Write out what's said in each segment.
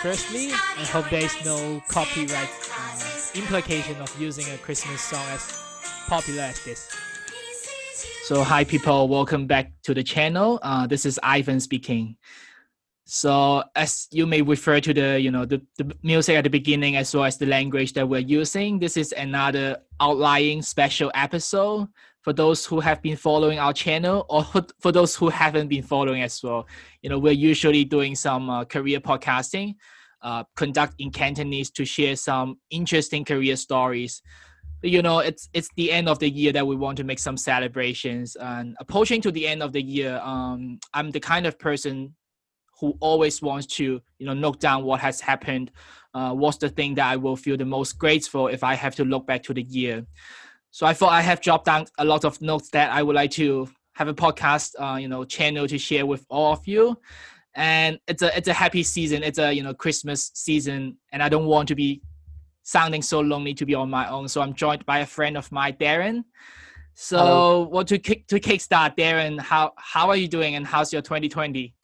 Firstly, I hope there is no copyright uh, implication of using a Christmas song as popular as this. So, hi people, welcome back to the channel. Uh, this is Ivan speaking. So, as you may refer to the you know the, the music at the beginning as well as the language that we're using, this is another outlying special episode for those who have been following our channel or for those who haven't been following as well. You know, we're usually doing some uh, career podcasting, uh, conduct in Cantonese to share some interesting career stories. You know, it's it's the end of the year that we want to make some celebrations. And approaching to the end of the year, um, I'm the kind of person who always wants to, you know, note down what has happened. Uh, what's the thing that I will feel the most grateful if I have to look back to the year. So I thought I have dropped down a lot of notes that I would like to have a podcast, uh, you know, channel to share with all of you. And it's a it's a happy season. It's a you know Christmas season, and I don't want to be sounding so lonely to be on my own. So I'm joined by a friend of mine, Darren. So, Hello. what to kick to kickstart, Darren? How how are you doing, and how's your 2020?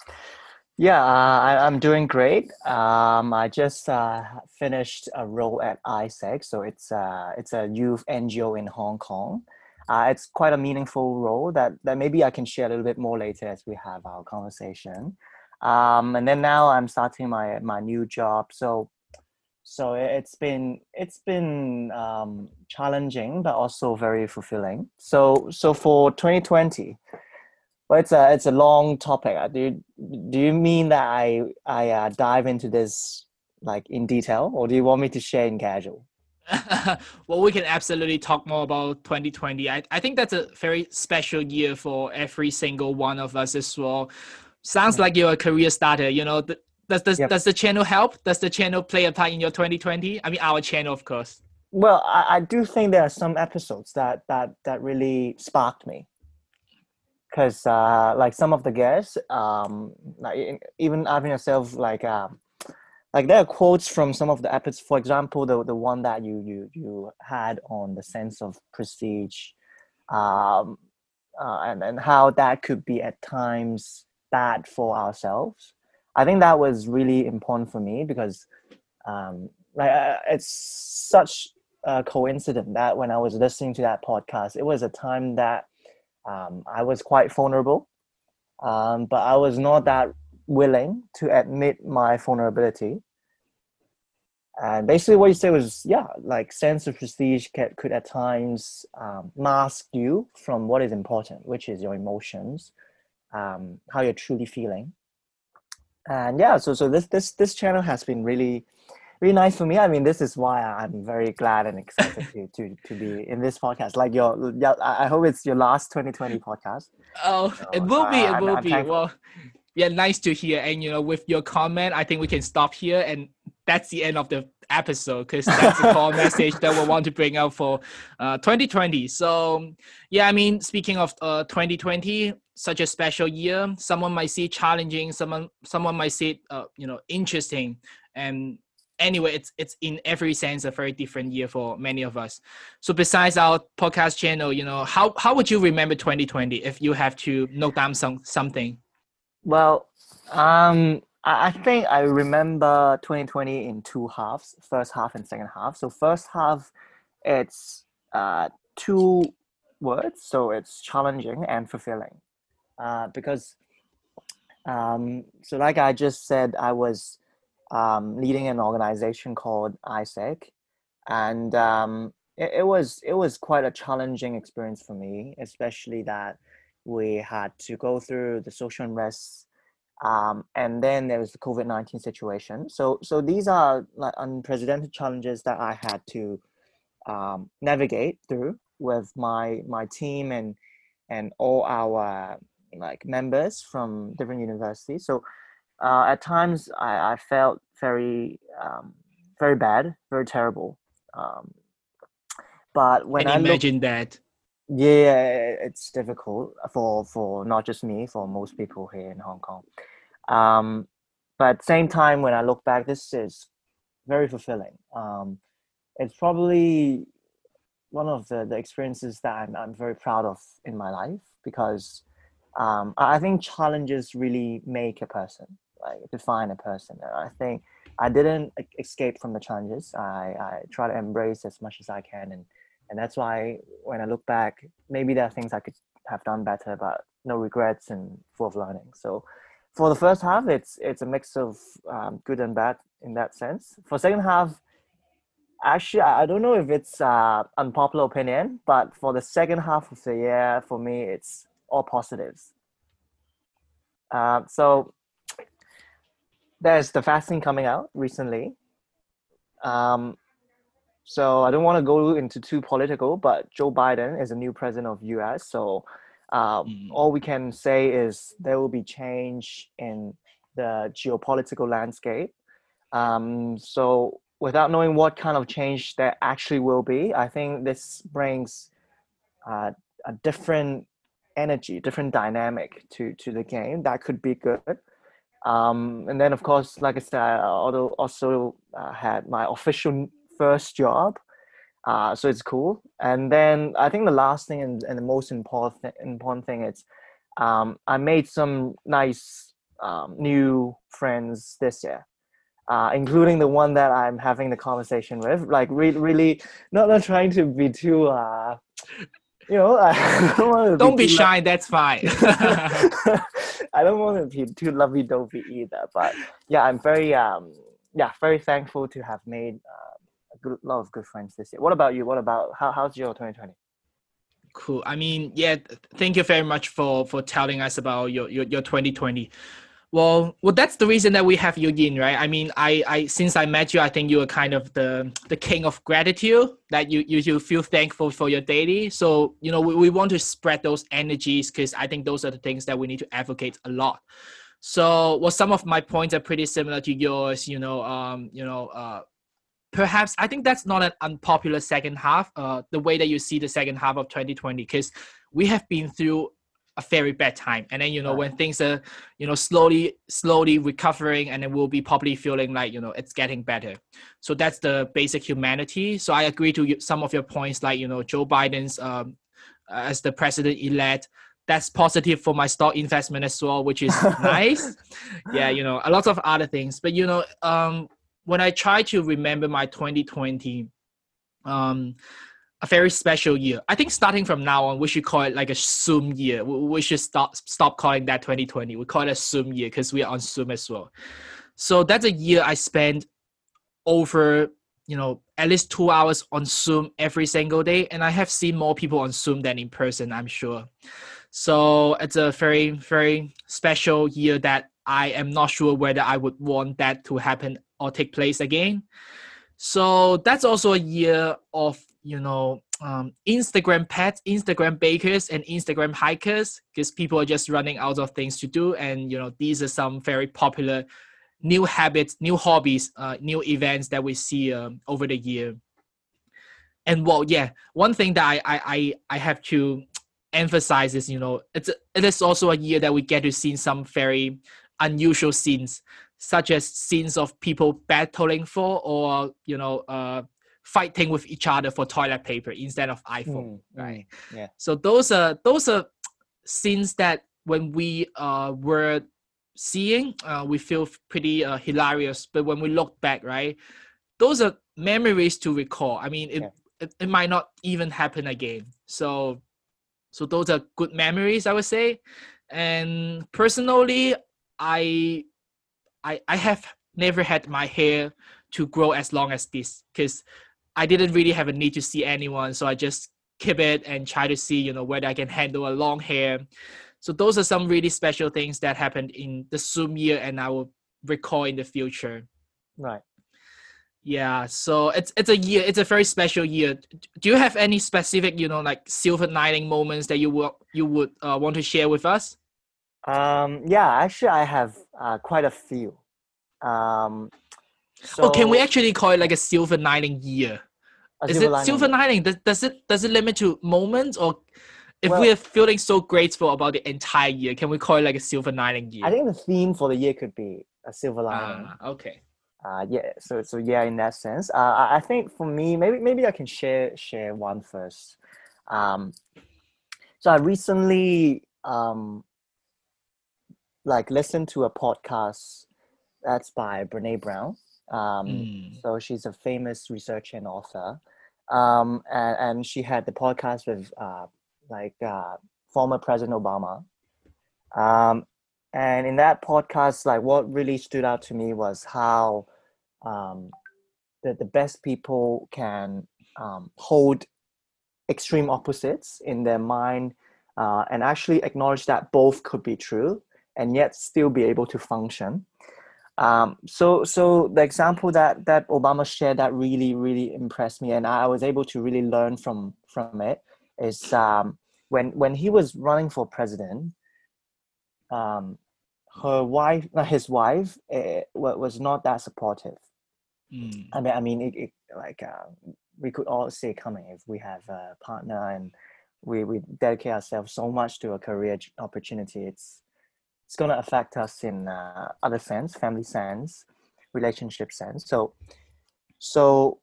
Yeah, uh, I, am doing great. Um, I just uh, finished a role at AIESEC, so it's uh, it's a youth NGO in Hong Kong. Uh, it's quite a meaningful role that, that maybe I can share a little bit more later as we have our conversation. Um, and then now I'm starting my my new job, so so it's been it's been um, challenging but also very fulfilling. So so for 2020 well, it's a it's a long topic. Uh, do you, do you mean that I I uh, dive into this like in detail, or do you want me to share in casual? well, we can absolutely talk more about 2020. I, I think that's a very special year for every single one of us as well. Sounds like you're a career starter. You know, does does, yep. does the channel help? Does the channel play a part in your 2020? I mean, our channel, of course. Well, I, I do think there are some episodes that that that really sparked me because uh, like some of the guests, um, like even having yourself like uh, like there are quotes from some of the episodes. For example, the the one that you you you had on the sense of prestige, um, uh, and and how that could be at times bad for ourselves. I think that was really important for me because um, like uh, it's such a coincidence that when I was listening to that podcast, it was a time that um, I was quite vulnerable, um, but I was not that willing to admit my vulnerability. And basically, what you said was, yeah, like sense of prestige can, could at times um, mask you from what is important, which is your emotions, um, how you're truly feeling. And yeah, so so this this this channel has been really really nice for me. I mean, this is why I'm very glad and excited to, to, to be in this podcast. Like your, yeah, I hope it's your last 2020 podcast. Oh, so, it will be. It I'm, will I'm be. Thankful. Well, yeah, nice to hear. And you know, with your comment, I think we can stop here, and that's the end of the episode because that's the core message that we want to bring out for uh, 2020. So, yeah, I mean, speaking of uh, 2020, such a special year. Someone might see challenging. Someone, someone might see, uh, you know, interesting. And anyway, it's it's in every sense a very different year for many of us. So besides our podcast channel, you know, how how would you remember 2020 if you have to note down some something? Well, um, I think I remember 2020 in two halves, first half and second half. So first half, it's uh, two words, so it's challenging and fulfilling, uh, because um, so like I just said, I was um, leading an organization called AIESEC, and um, it, it, was it was quite a challenging experience for me, especially that we had to go through the social unrest, um, and then there was the COVID nineteen situation. So so these are like unprecedented challenges that I had to um, navigate through with my my team and and all our like members from different universities. So uh, at times I, I felt very um, very bad, very terrible. Um, but when Can I imagine look, that, yeah, it's difficult for for not just me, for most people here in Hong Kong. Um, but same time, when I look back, this is very fulfilling. Um, it's probably one of the, the experiences that I'm, I'm very proud of in my life because um, I think challenges really make a person like define a person. I think I didn't escape from the challenges. I, I try to embrace as much as I can, and and that's why when I look back, maybe there are things I could have done better, but no regrets and full of learning. So for the first half, it's it's a mix of um, good and bad in that sense. For second half, actually, I don't know if it's uh, unpopular opinion, but for the second half of the year, for me, it's all positives. Uh, so there's the vaccine coming out recently. Um, so I don't want to go into too political, but Joe Biden is a new president of U.S. So um, mm. all we can say is there will be change in the geopolitical landscape. Um, so without knowing what kind of change there actually will be, I think this brings uh, a different energy, different dynamic to to the game that could be good. Um, and then, of course, like I said, I also uh, had my official first job, uh, so it's cool. And then I think the last thing and, and the most important th- important thing is um, I made some nice um, new friends this year. Uh, including the one that I'm having the conversation with, like re- really not not trying to be too uh, you know, I don't, don't be, be shy. Lo- that's fine. I don't want to be too lovey dovey either, but yeah, I'm very um yeah very thankful to have made uh, a good lot of good friends this year. What about you? What about how how's your 2020? Cool. I mean, yeah, thank you very much for for telling us about your your, your 2020. Well, well, that's the reason that we have you in, right? I mean, I, I, since I met you, I think you are kind of the the king of gratitude. That you, you, you feel thankful for your daily. So, you know, we, we want to spread those energies because I think those are the things that we need to advocate a lot. So, well, some of my points are pretty similar to yours. You know, um, you know, uh, perhaps I think that's not an unpopular second half. Uh, the way that you see the second half of 2020, because we have been through a very bad time. And then you know when things are you know slowly slowly recovering and then we'll be probably feeling like you know it's getting better. So that's the basic humanity. So i agree to some of your points like you know joe biden's um, as the president elect that's positive for my stock investment as well which is nice. Yeah you know a lot of other things. But you know um when i try to remember my 2020 um a very special year. I think starting from now on, we should call it like a Zoom year. We should stop stop calling that 2020. We call it a Zoom year because we are on Zoom as well. So that's a year I spent over, you know, at least two hours on Zoom every single day, and I have seen more people on Zoom than in person. I'm sure. So it's a very very special year that I am not sure whether I would want that to happen or take place again. So that's also a year of you know um, Instagram pets, Instagram bakers, and Instagram hikers because people are just running out of things to do, and you know these are some very popular new habits, new hobbies, uh, new events that we see um, over the year. And well, yeah, one thing that I I I have to emphasize is you know it's it is also a year that we get to see some very unusual scenes such as scenes of people battling for or you know uh, fighting with each other for toilet paper instead of iPhone, mm, right? Yeah. So those are those are scenes that when we uh, were seeing, uh, we feel pretty uh, hilarious. But when we look back, right, those are memories to recall. I mean, it, yeah. it, it might not even happen again. So, so those are good memories, I would say. And personally, I, I, I have never had my hair to grow as long as this because I didn't really have a need to see anyone, so I just keep it and try to see, you know, whether I can handle a long hair. So those are some really special things that happened in the Zoom year, and I will recall in the future. Right. Yeah. So it's it's a year. It's a very special year. Do you have any specific, you know, like silver lining moments that you would you would uh, want to share with us? Um. Yeah. Actually, I have uh, quite a few. Um. So, oh, can we actually call it like a silver lining year? Is it lining. silver lining? Does, does it does it limit to moments or if well, we are feeling so grateful about the entire year, can we call it like a silver lining year? I think the theme for the year could be a silver lining. Uh, okay. Uh, yeah. So so yeah, in that sense, uh, I think for me, maybe maybe I can share share one first. Um, so I recently um, like listened to a podcast That's by Brene Brown. Um, Mm. So she's a famous researcher and author. Um, and, and she had the podcast with uh, like uh, former President Obama. Um, and in that podcast, like what really stood out to me was how um, the, the best people can um, hold extreme opposites in their mind uh, and actually acknowledge that both could be true and yet still be able to function. Um, so, so the example that that Obama shared that really, really impressed me, and I was able to really learn from from it, is um, when when he was running for president. Um, her wife, uh, his wife, uh, was not that supportive. Mm. I mean, I mean, it, it like uh, we could all see coming if we have a partner and we we dedicate ourselves so much to a career opportunity. It's it's going to affect us in uh, other sense, family sense, relationship sense. So, so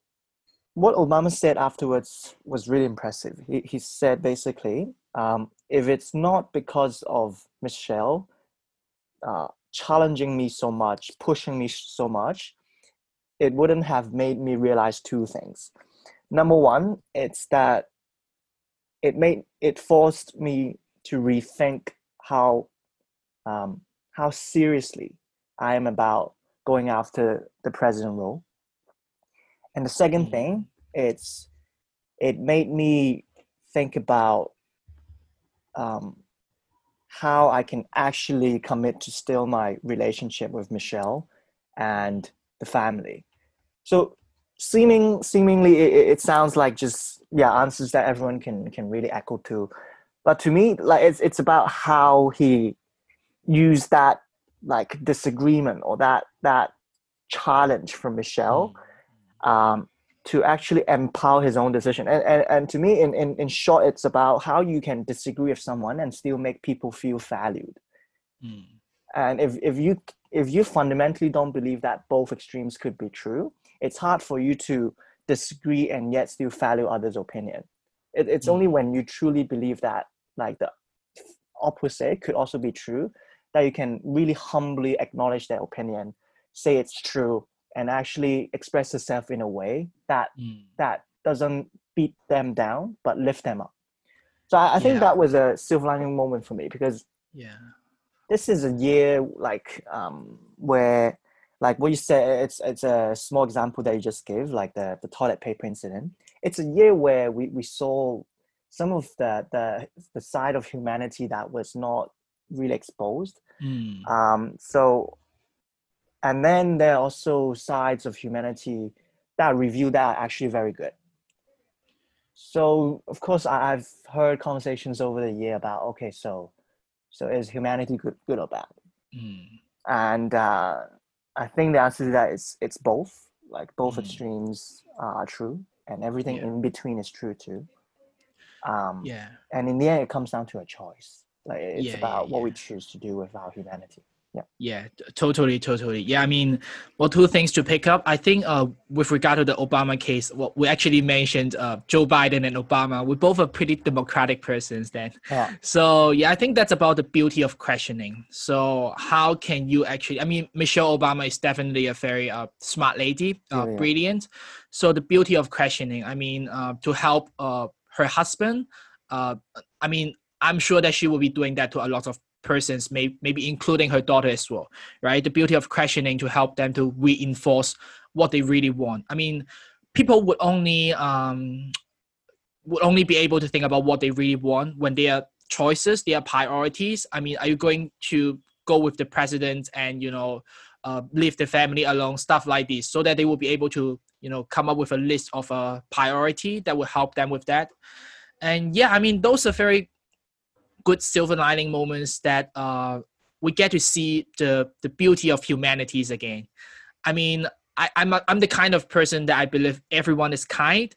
what Obama said afterwards was really impressive. He he said basically, um, if it's not because of Michelle uh, challenging me so much, pushing me so much, it wouldn't have made me realize two things. Number one, it's that it made it forced me to rethink how um, how seriously I am about going after the president role. And the second Mm. thing, it's it made me think about um, how I can actually commit to still my relationship with Michelle and the family. So seeming seemingly it, it sounds like just yeah answers that everyone can can really echo to, but to me like it's it's about how he used that like disagreement or that that challenge from Michelle um, to actually empower his own decision. And, and, and to me, in, in, in short, it's about how you can disagree with someone and still make people feel valued. Mm. And if, if you if you fundamentally don't believe that both extremes could be true, it's hard for you to disagree and yet still value others' opinion. It, it's Mm. only when you truly believe that like the opposite could also be true that you can really humbly acknowledge their opinion, say it's true, and actually express yourself in a way that Mm. that doesn't beat them down but lift them up. So I, I think Yeah. that was a silver lining moment for me because Yeah. this is a year like um where like what you said it's it's a small example that you just gave like the the toilet paper incident it's a year where we we saw some of the the the side of humanity that was not really exposed Mm. um so and then there are also sides of humanity that review that are actually very good so of course I, i've heard conversations over the year about okay so so is humanity good good or bad Mm. and uh, I think the answer to that is it's both. Like both Mm. extremes are true, and everything Yeah. in between is true too. Um, Yeah. And in the end, it comes down to a choice. Like it's Yeah, yeah, about what we choose to do with our humanity. Yeah, t- totally, totally. Yeah, I mean, well, two things to pick up. I think uh, with regard to the Obama case, well, we actually mentioned uh, Joe Biden and Obama. We both are pretty democratic persons then. Yeah. So yeah, I think that's about the beauty of questioning. So how can you actually? I mean, Michelle Obama is definitely a very uh, smart lady, uh, Yeah, yeah. brilliant. So the beauty of questioning. I mean, uh, to help uh, her husband. Uh, I mean, I'm sure that she will be doing that to a lot of persons, may, maybe including her daughter as well, right? The beauty of questioning to help them to reinforce what they really want. I mean, people would only um, would only be able to think about what they really want when their choices, their priorities. I mean, are you going to go with the president and you know uh, leave the family alone, stuff like this, so that they will be able to you know come up with a list of a priority that will help them with that. And yeah, I mean, those are very good silver lining moments that uh, we get to see the the beauty of humanities again. I mean, I, I'm a, I'm the kind of person that I believe everyone is kind,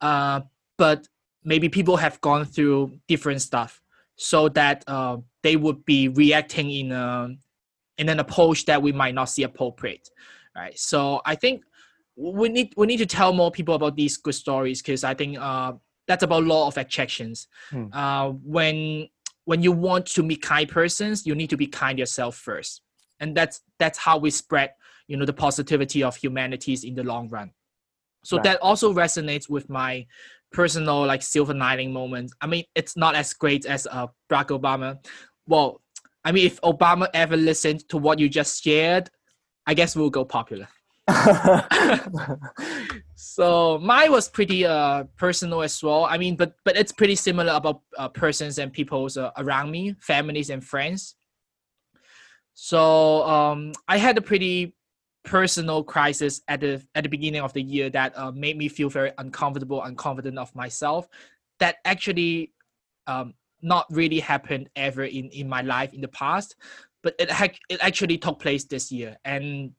uh, but maybe people have gone through different stuff, so that uh, they would be reacting in a in an approach that we might not see appropriate, right? So I think we need we need to tell more people about these good stories because I think uh, that's about law of attractions. Hmm. Uh, when when you want to meet kind persons, you need to be kind yourself first, and that's that's how we spread you know the positivity of humanities in the long run. So right. that also resonates with my personal like silver lining moment. I mean it's not as great as uh, barack obama. Well i mean if obama ever listened to what you just shared i guess we'll go popular so mine was pretty uh personal as well. I mean but but it's pretty similar about uh, persons and people's uh, around me families and friends. So um i had a pretty personal crisis at the at the beginning of the year that uh, made me feel very uncomfortable unconfident of myself. That actually um not really happened ever in in my life in the past but it ha- it actually took place this year. And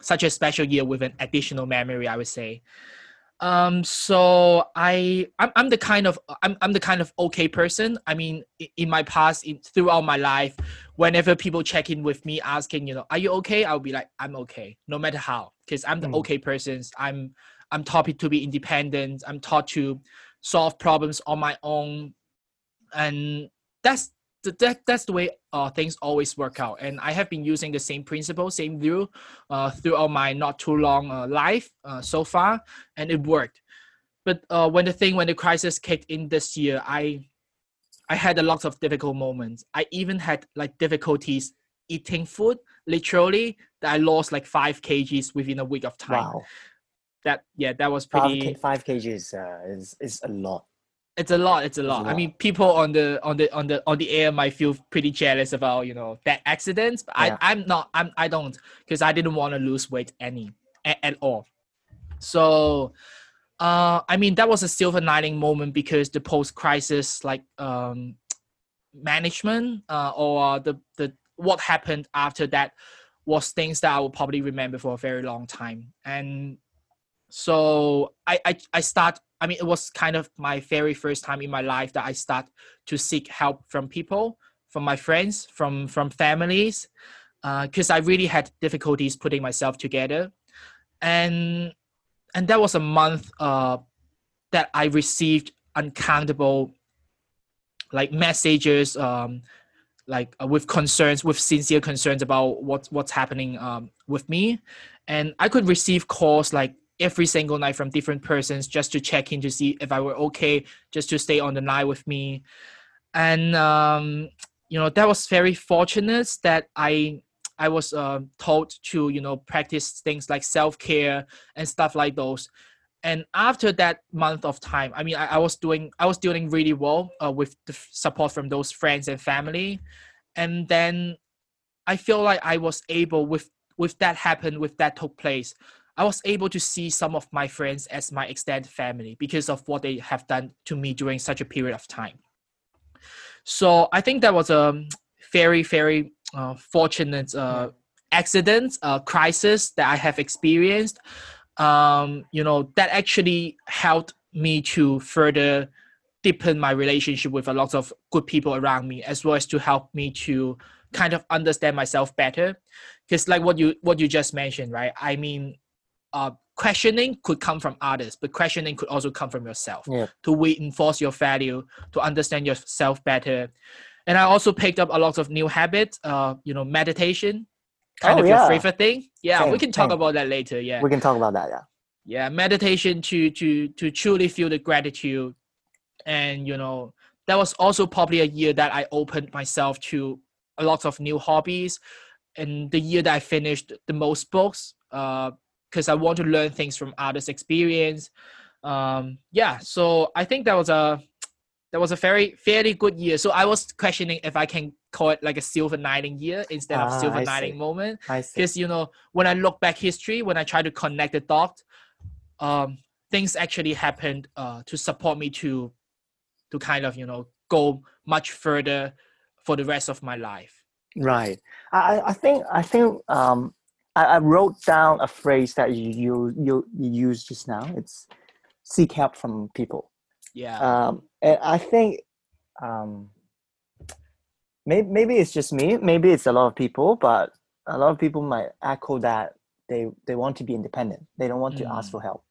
such a special year with an additional memory, I would say. Um, so I I'm, I'm the kind of I'm, I'm the kind of okay person. I mean, in my past, in, throughout my life, whenever people check in with me asking, you know, are you okay? I'll be like, I'm okay, no matter how, because I'm the mm. okay person. I'm I'm taught to be independent. I'm taught to solve problems on my own, and that's that that's the way uh, things always work out. And i have been using the same principle same view uh, throughout my not too long uh, life uh, so far and it worked. But uh, when the thing when the crisis kicked in this year i i had a lot of difficult moments. I even had like difficulties eating food literally that i lost like five kgs within a week of time. Wow. that yeah that was pretty five, five kgs uh, is is a lot it's a lot. It's a lot. a lot. I mean, people on the on the on the on the air might feel pretty jealous about you know that accidents, but yeah. I I'm not. I'm I don't because I didn't want to lose weight any at, at all. So, uh, I mean that was a silver lining moment because the post crisis like um management uh, or the the what happened after that was things that I will probably remember for a very long time. And so I I, I start I mean, it was kind of my very first time in my life that I start to seek help from people, from my friends, from from families, because uh, I really had difficulties putting myself together, and and that was a month uh, that I received uncountable like messages, um, like uh, with concerns, with sincere concerns about what what's happening um, with me, and I could receive calls like every single night from different persons just to check in to see if I were okay, just to stay on the night with me. And um, you know that was very fortunate that I I was uh, told to you know practice things like self care and stuff like those. And after that month of time, I mean, I, I was doing I was doing really well uh, with the support from those friends and family, and then I feel like I was able with with that happened with that took place I was able to see some of my friends as my extended family because of what they have done to me during such a period of time. So I think that was a very, very uh, fortunate uh, accident, crisis that I have experienced. Um, you know, that actually helped me to further deepen my relationship with a lot of good people around me, as well as to help me to kind of understand myself better. Because like what you what you just mentioned, right? I mean, uh, questioning could come from others, but questioning could also come from yourself yeah. to reinforce your value, to understand yourself better. And I also picked up a lot of new habits, uh, you know, meditation, kind oh, of yeah. your favorite thing. Yeah, same, we can talk same. about that later. Yeah. We can talk about that, yeah. Yeah, meditation to to to truly feel the gratitude. And you know, that was also probably a year that I opened myself to a lot of new hobbies. And the year that I finished the most books, uh, because I want to learn things from others' experience. Um, yeah, so I think that was a that was a very fairly good year. So I was questioning if I can call it like a silver lining year instead of ah, silver lining moment. Because you know, when I look back history, when I try to connect the dots, um, things actually happened uh, to support me to to kind of you know go much further for the rest of my life. Right. I I think I think um I, I wrote down a phrase that you you you, you used just now. It's seek help from people. Yeah. Um, and I think um, maybe maybe it's just me. Maybe it's a lot of people, but a lot of people might echo that they they want to be independent. They don't want mm. to ask mm. for help.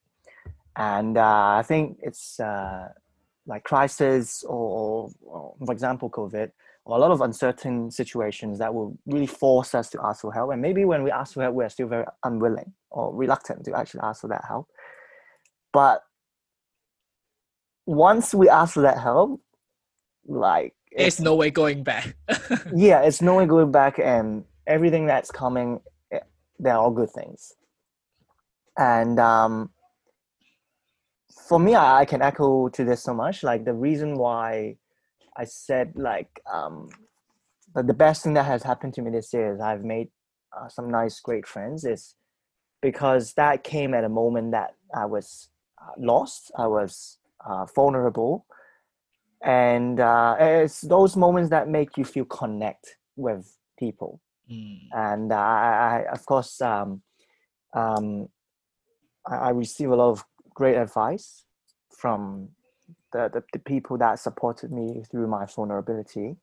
And uh, I think it's uh, like crisis or, or, for example, COVID or a lot of uncertain situations that will really force us to ask for help. And maybe when we ask for help, we're still very unwilling or reluctant to actually ask for that help. But once we ask for that help, like it's no way going back. yeah, it's no way going back, and everything that's coming, eh, they're all good things. And um, for me, I, I can echo to this so much. Like the reason why I said like um, the, the best thing that has happened to me this year is I've made uh, some nice, great friends. Is because that came at a moment that I was uh, lost. I was uh, vulnerable, and uh, it's those moments that make you feel connect with people. Mm. And I, I, of course, um, um, I, I receive a lot of great advice from the, the, the, people that supported me through my vulnerability.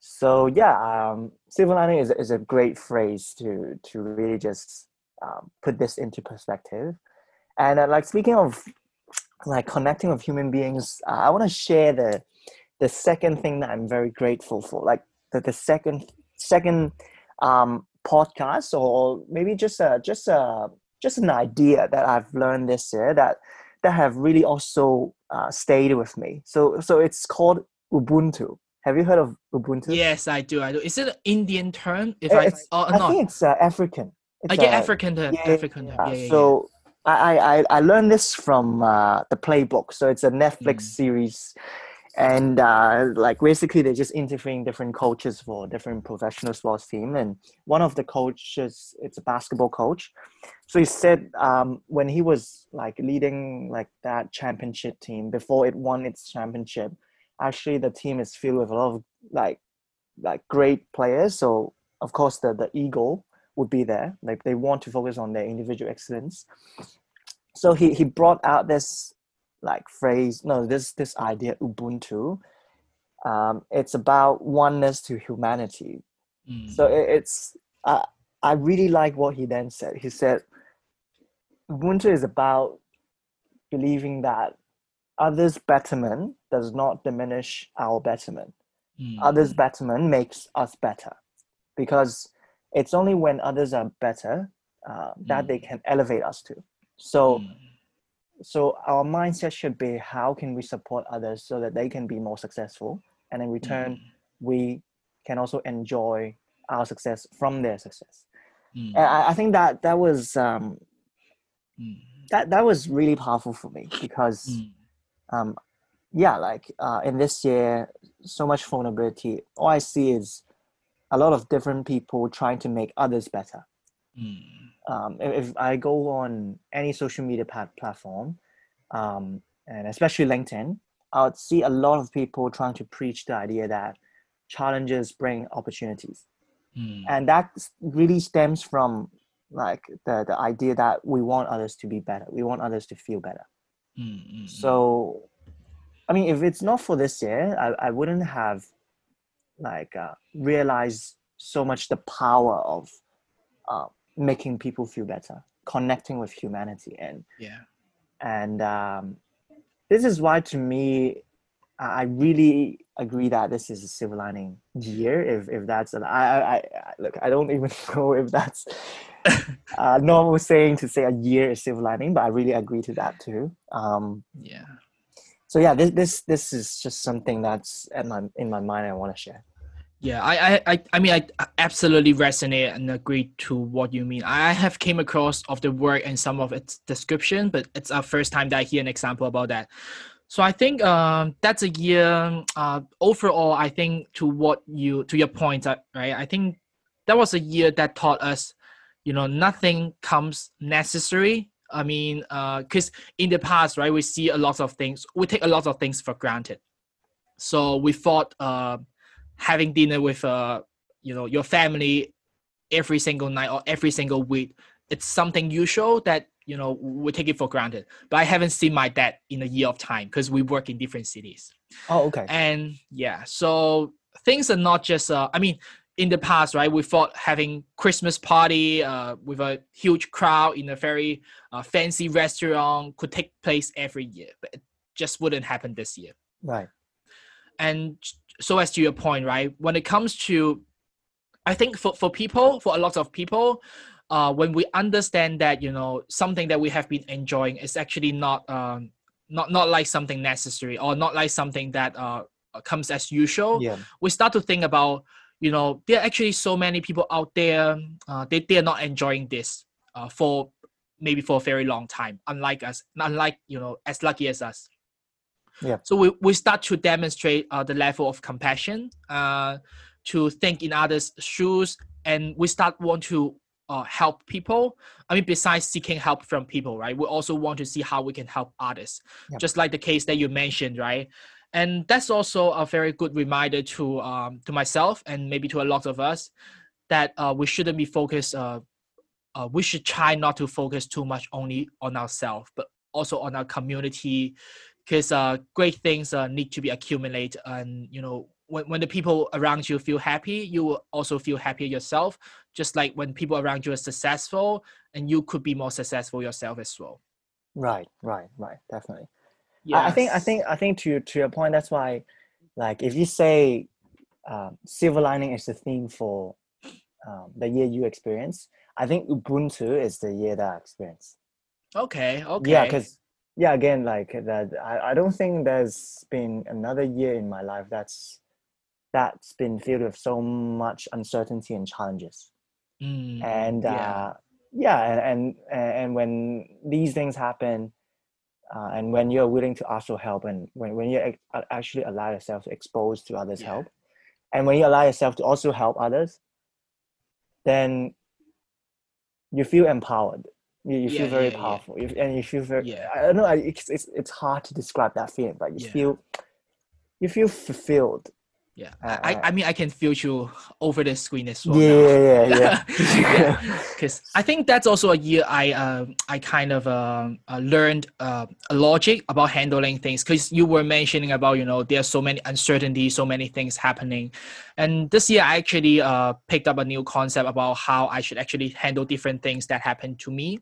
So yeah, um, silver lining is, is a great phrase to to really just um, put this into perspective. And uh, like speaking of like connecting with human beings, uh, I want to share the the second thing that I'm very grateful for. Like the, the second second um, podcast, or maybe just a just a just an idea that I've learned this year that that have really also uh, stayed with me. So so it's called Ubuntu. Have you heard of Ubuntu? Yes, I do. I do. Is it an Indian term? If I, oh, I think it's uh, African. It's, I get uh, African term. Yeah, African term. Yeah, yeah, so I, I I learned this from uh, the Playbook. So it's a Netflix mm. series and uh, like basically they're just interviewing different coaches for different professional sports team. And one of the coaches it's a basketball coach. So he said um, when he was like leading like that championship team before it won its championship actually the team is filled with a lot of like like great players. So of course the the ego would be there. Like they want to focus on their individual excellence. So he, he brought out this like phrase no this this idea ubuntu um, it's about oneness to humanity mm. so it, it's uh, i really like what he then said he said ubuntu is about believing that others betterment does not diminish our betterment mm. others betterment makes us better because it's only when others are better uh, that mm. they can elevate us to so so our mindset should be how can we support others so that they can be more successful and in return mm. we can also enjoy our success from their success mm. and I, I, think that that was um, mm. that that was really powerful for me because mm. um, yeah like uh, in this year so much vulnerability all i see is a lot of different people trying to make others better mm um, if, if, I go on any social media platform, um, and especially LinkedIn, I would see a lot of people trying to preach the idea that challenges bring opportunities, mm. and that really stems from like the the idea that we want others to be better, we want others to feel better. Mm-hmm. So, I mean, if it's not for this year, I, I wouldn't have like uh, realized so much the power of uh, making people feel better, connecting with humanity, and yeah, and um, this is why to me, I really agree that this is a silver lining year. If if that's I, I I look, I don't even know if that's a normal saying to say a year is silver lining, but I really agree to that too. Um, yeah. So yeah, this this this is just something that's at my in my mind. I want to share. Yeah, I, I, I mean, I absolutely resonate and agree to what you mean. I have came across of the work and some of its description, but it's our first time that I hear an example about that. So I think um, that's a year. Uh, overall, I think to what you to your point, uh, right? I think that was a year that taught us, you know, nothing comes necessary. I mean, because uh, in the past, right, we see a lot of things. We take a lot of things for granted. So we thought. Uh, having dinner with uh you know your family every single night or every single week it's something usual that you know we take it for granted. But i haven't seen my dad in a year of time because we work in different cities. Oh okay. And yeah so things are not just uh i mean in the past right we thought having christmas party uh, with a huge crowd in a very uh, fancy restaurant could take place every year but it just wouldn't happen this year. Right. And so as to your point, right? When it comes to, I think for for people, for a lot of people, uh, when we understand that you know something that we have been enjoying is actually not um not not like something necessary or not like something that uh comes as usual, yeah we start to think about you know there are actually so many people out there uh, they they're not enjoying this uh, for maybe for a very long time unlike us unlike you know as lucky as us Yeah. so we, we start to demonstrate uh, the level of compassion uh, to think in others shoes and we start want to uh, help people i mean besides seeking help from people right we also want to see how we can help others Yep. just like the case that you mentioned right and that's also a very good reminder to um, to myself and maybe to a lot of us that uh, we shouldn't be focused uh, uh, we should try not to focus too much only on ourselves but also on our community because uh, great things uh, need to be accumulated and you know when, when the people around you feel happy you will also feel happier yourself just like when people around you are successful and you could be more successful yourself as well. Right right right definitely. I I think I think I think to to your point, that's why, like, if you say um, silver lining is the theme for um, the year you experience, I think Ubuntu is the year that I experienced. okay okay. Yeah, because yeah, again, like that, I, I don't think there's been another year in my life that's that's been filled with so much uncertainty and challenges. Mm, And yeah. uh, yeah, and, and and when these things happen, uh, and when you're willing to ask for help and when, when you actually allow yourself to expose to others Yeah. help and when you allow yourself to also help others then you feel empowered you, you Yeah, feel very yeah, yeah. powerful you, and you feel very Yeah. i don't know I- it's, it's, it's hard to describe that feeling but you Yeah. feel you feel fulfilled Yeah, Uh, I, I- I mean, I can feel you over the screen as well. yeah yeah yeah Because I think that's also a year I um I kind of um uh, learned uh, a logic about handling things. Because you were mentioning about you know there's so many uncertainties, so many things happening, and this year I actually uh picked up a new concept about how I should actually handle different things that happen to me,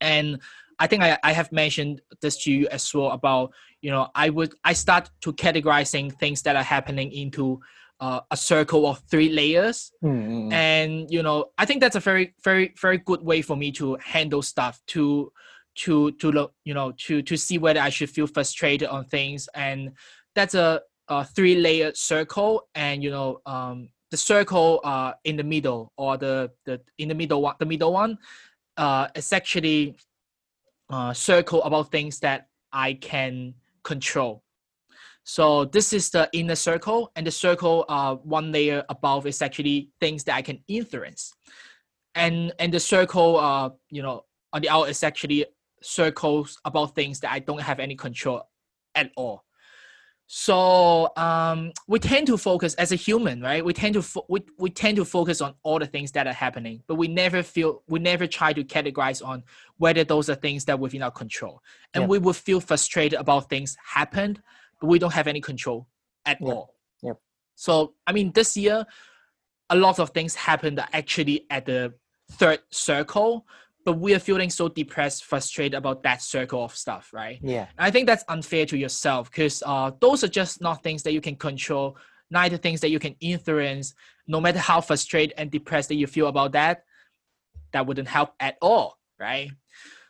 and I think I, I have mentioned this to you as well about you know I would I start to categorizing things that are happening into uh, a circle of three layers. Mm, and you know i think that's a very very very good way for me to handle stuff to to to look you know to to see whether i should feel frustrated on things. And that's a, a three layered circle. And you know um the circle uh in the middle or the the in the middle one the middle one uh is actually uh circle about things that i can control so this is the inner circle, and the circle uh, one layer above is actually things that I can influence, and and the circle uh you know on the outer is actually circles about things that I don't have any control at all. So um, we tend to focus as a human, right? We tend to fo- we, we tend to focus on all the things that are happening, but we never feel we never try to categorize on whether those are things that within our control, and we would feel frustrated about things happened, but we don't have any control at all. Yep. So I mean, this year, a lot of things happened actually at the third circle, but we are feeling so depressed, frustrated about that circle of stuff, right? yeah I think that's unfair to yourself because uh, those are just not things that you can control, neither things that you can influence. No matter how frustrated and depressed that you feel about that, that wouldn't help at all, right?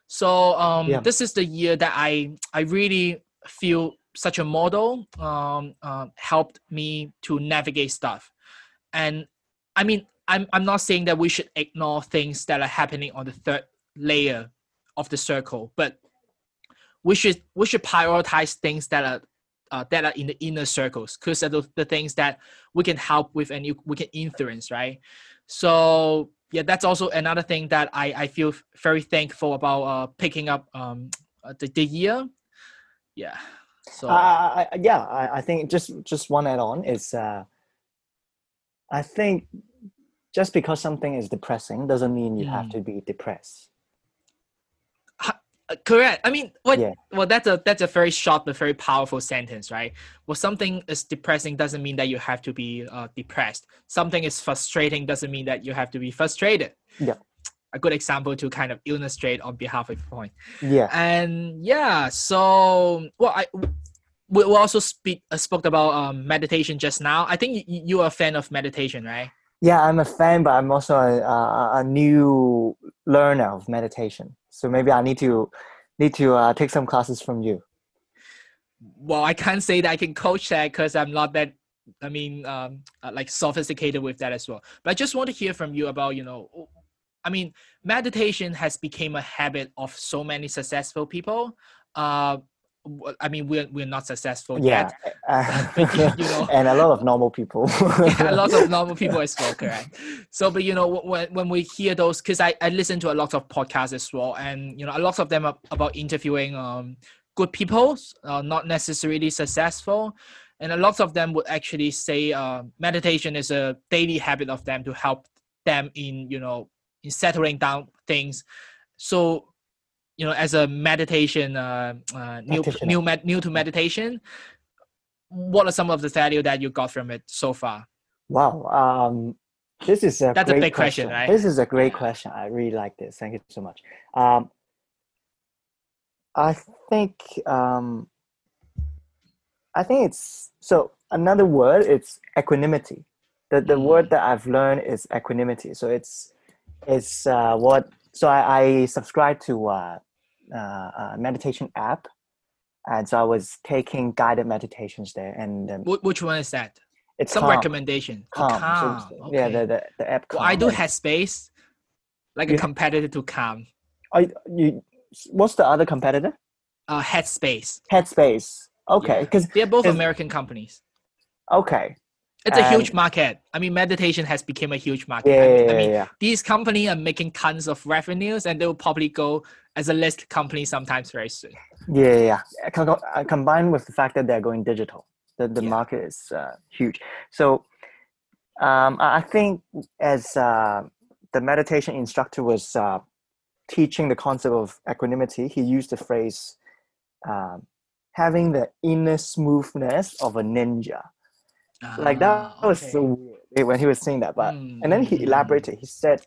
So um, Yeah. this is the year that I I really feel such a model um, um, helped me to navigate stuff, and I mean I'm I'm not saying that we should ignore things that are happening on the third layer of the circle, but we should we should prioritize things that are uh, that are in the inner circles. Because they're the, the things that we can help with and you, we can influence right? So yeah that's also another thing that i i feel very thankful about uh picking up um uh, the, the year. Yeah so. I, I- yeah, I, I think just just one add on is uh, I think just because something is depressing doesn't mean you have Mm. to be depressed. Uh, correct i mean what Yeah. well that's a that's a very short but very powerful sentence right well something is depressing doesn't mean that you have to be uh, depressed something is frustrating doesn't mean that you have to be frustrated Yeah. a good example to kind of illustrate on behalf of your point Yeah, and yeah so well i we also speak uh, spoke about um, meditation just now. I think you, you are a fan of meditation, right? Yeah, I'm a fan, but I'm also a, a, a new learner of meditation. So maybe I need to need to uh, take some classes from you. Well, I can't say that I can coach that because I'm not that. I mean, um, uh, like sophisticated with that as well. But I just want to hear from you about you know, I mean, meditation has become a habit of so many successful people. Uh, I mean, we're we're not successful yeah. yet. Uh, you know, and a lot of normal people. yeah, a lot of normal people as well, correct. So, but you know, when when we hear those, because I I listen to a lot of podcasts as well, and you know, a lot of them are about interviewing um good people, uh, not necessarily successful, and a lot of them would actually say uh, meditation is a daily habit of them to help them in you know in settling down things. So you know as a meditation uh, uh, new new med, new to meditation what are some of the value that you got from it so far? Wow um this is a that's a big question. question. right? This is a great question. I really like this. Thank you so much. Um i think um i think it's so another word it's equanimity. The the mm. word that i've learned is equanimity. So it's it's uh what so I, I subscribe to uh, uh, meditation app, and so I was taking guided meditations there. And um, which one is that? It's some Calm. recommendation. Calm. Oh, Calm. So, okay. Yeah, the, the, the app. Well, I do Headspace, like You- a competitor to Calm. Are you, what's the other competitor? Uh, Headspace. Headspace. Okay, Yeah. because They're both American companies. okay, It's a huge market. I mean, meditation has become a huge market. yeah, I mean, yeah, I mean yeah. these companies are making tons of revenues, and they will probably go as a list company sometimes very soon. Yeah, yeah, yeah. Co- co- uh, Combined with the fact that they're going digital, the, the market is uh, huge. So um, I I think as uh, the meditation instructor was uh, teaching the concept of equanimity, he used the phrase um, having the inner smoothness of a ninja. Like that Ah, was okay. so weird when he was saying that. But Mm, and then he mm, mm. elaborated. He said,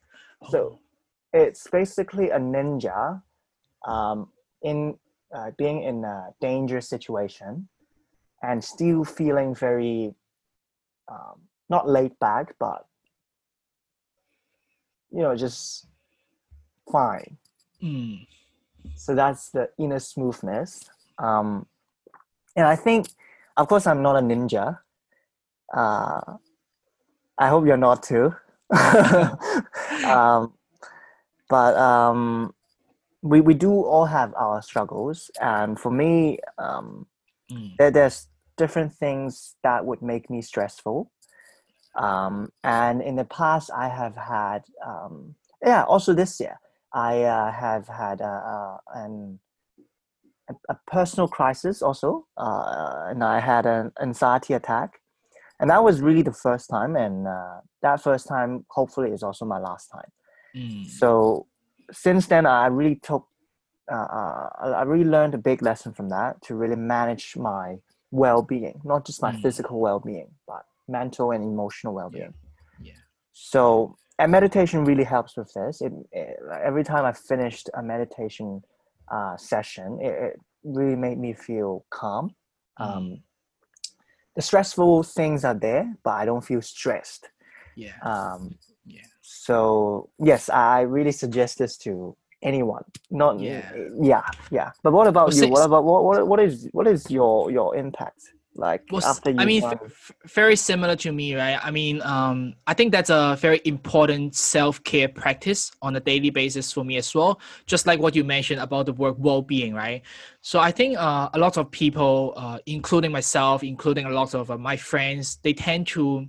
so Oh. it's basically a ninja um, in uh, being in a dangerous situation and still feeling very um, not laid back but you know just fine Mm. so that's the inner smoothness um, and i think of course i'm not a ninja uh, i hope you're not too. Um, but um, we, we do all have our struggles. And for me um, Mm. there, there's different things that would make me stressful. Um, and in the past i have had um, yeah also this year i uh, have had uh, uh, an a, a personal crisis also. Uh, and i had an anxiety attack and that was really the first time and uh, that first time hopefully is also my last time Mm. so since then i really took uh, uh, i really learned a big lesson from that to really manage my well-being not just my Mm. physical well-being but mental and emotional well-being Yeah. so and meditation really helps with this it, it every time i finished a meditation uh, session it, it really made me feel calm um, Mm. The stressful things are there but i don't feel stressed Yeah. um, Yeah. so yes, I really suggest this to anyone. Not Yeah. yeah, yeah. But what about Well, you? since- What about what, what what is what is your your impact like Well, after you? I mean, f- very similar to me, right? I mean, um, I think that's a very important self care practice on a daily basis for me as well. Just like what you mentioned about the word well being, right? So I think uh, a lot of people, uh, including myself, including a lot of uh, my friends, they tend to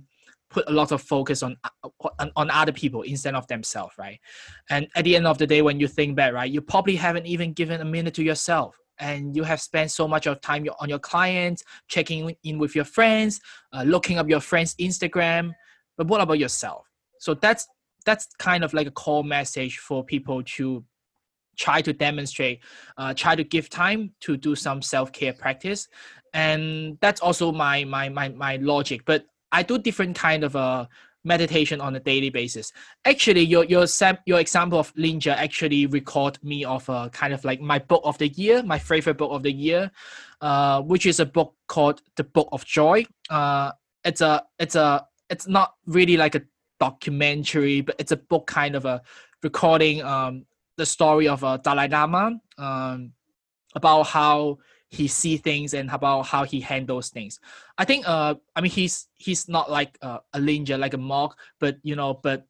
put a lot of focus on, uh, on on other people instead of themselves, right? And at the end of the day, when you think back, right, you probably haven't even given a minute to yourself. And you have spent so much of time on your clients, checking in with your friends, uh, looking up your friends' Instagram. But what about yourself? So that's that's kind of like a core message for people to try to demonstrate, uh, try to give time to do some self care practice, and that's also my my my my logic. But I do different kind of uh, meditation on a daily basis. Actually, your your your example of Ninja actually recalled me of a kind of like my book of the year, my favorite book of the year, uh, which is a book called The Book of Joy. Uh, it's a it's a it's not really like a documentary, but it's a book kind of a recording um the story of uh, Dalai Lama um about how he see things and about how he handles things. I think uh I mean he's he's not like uh, a ninja like a monk, but you know but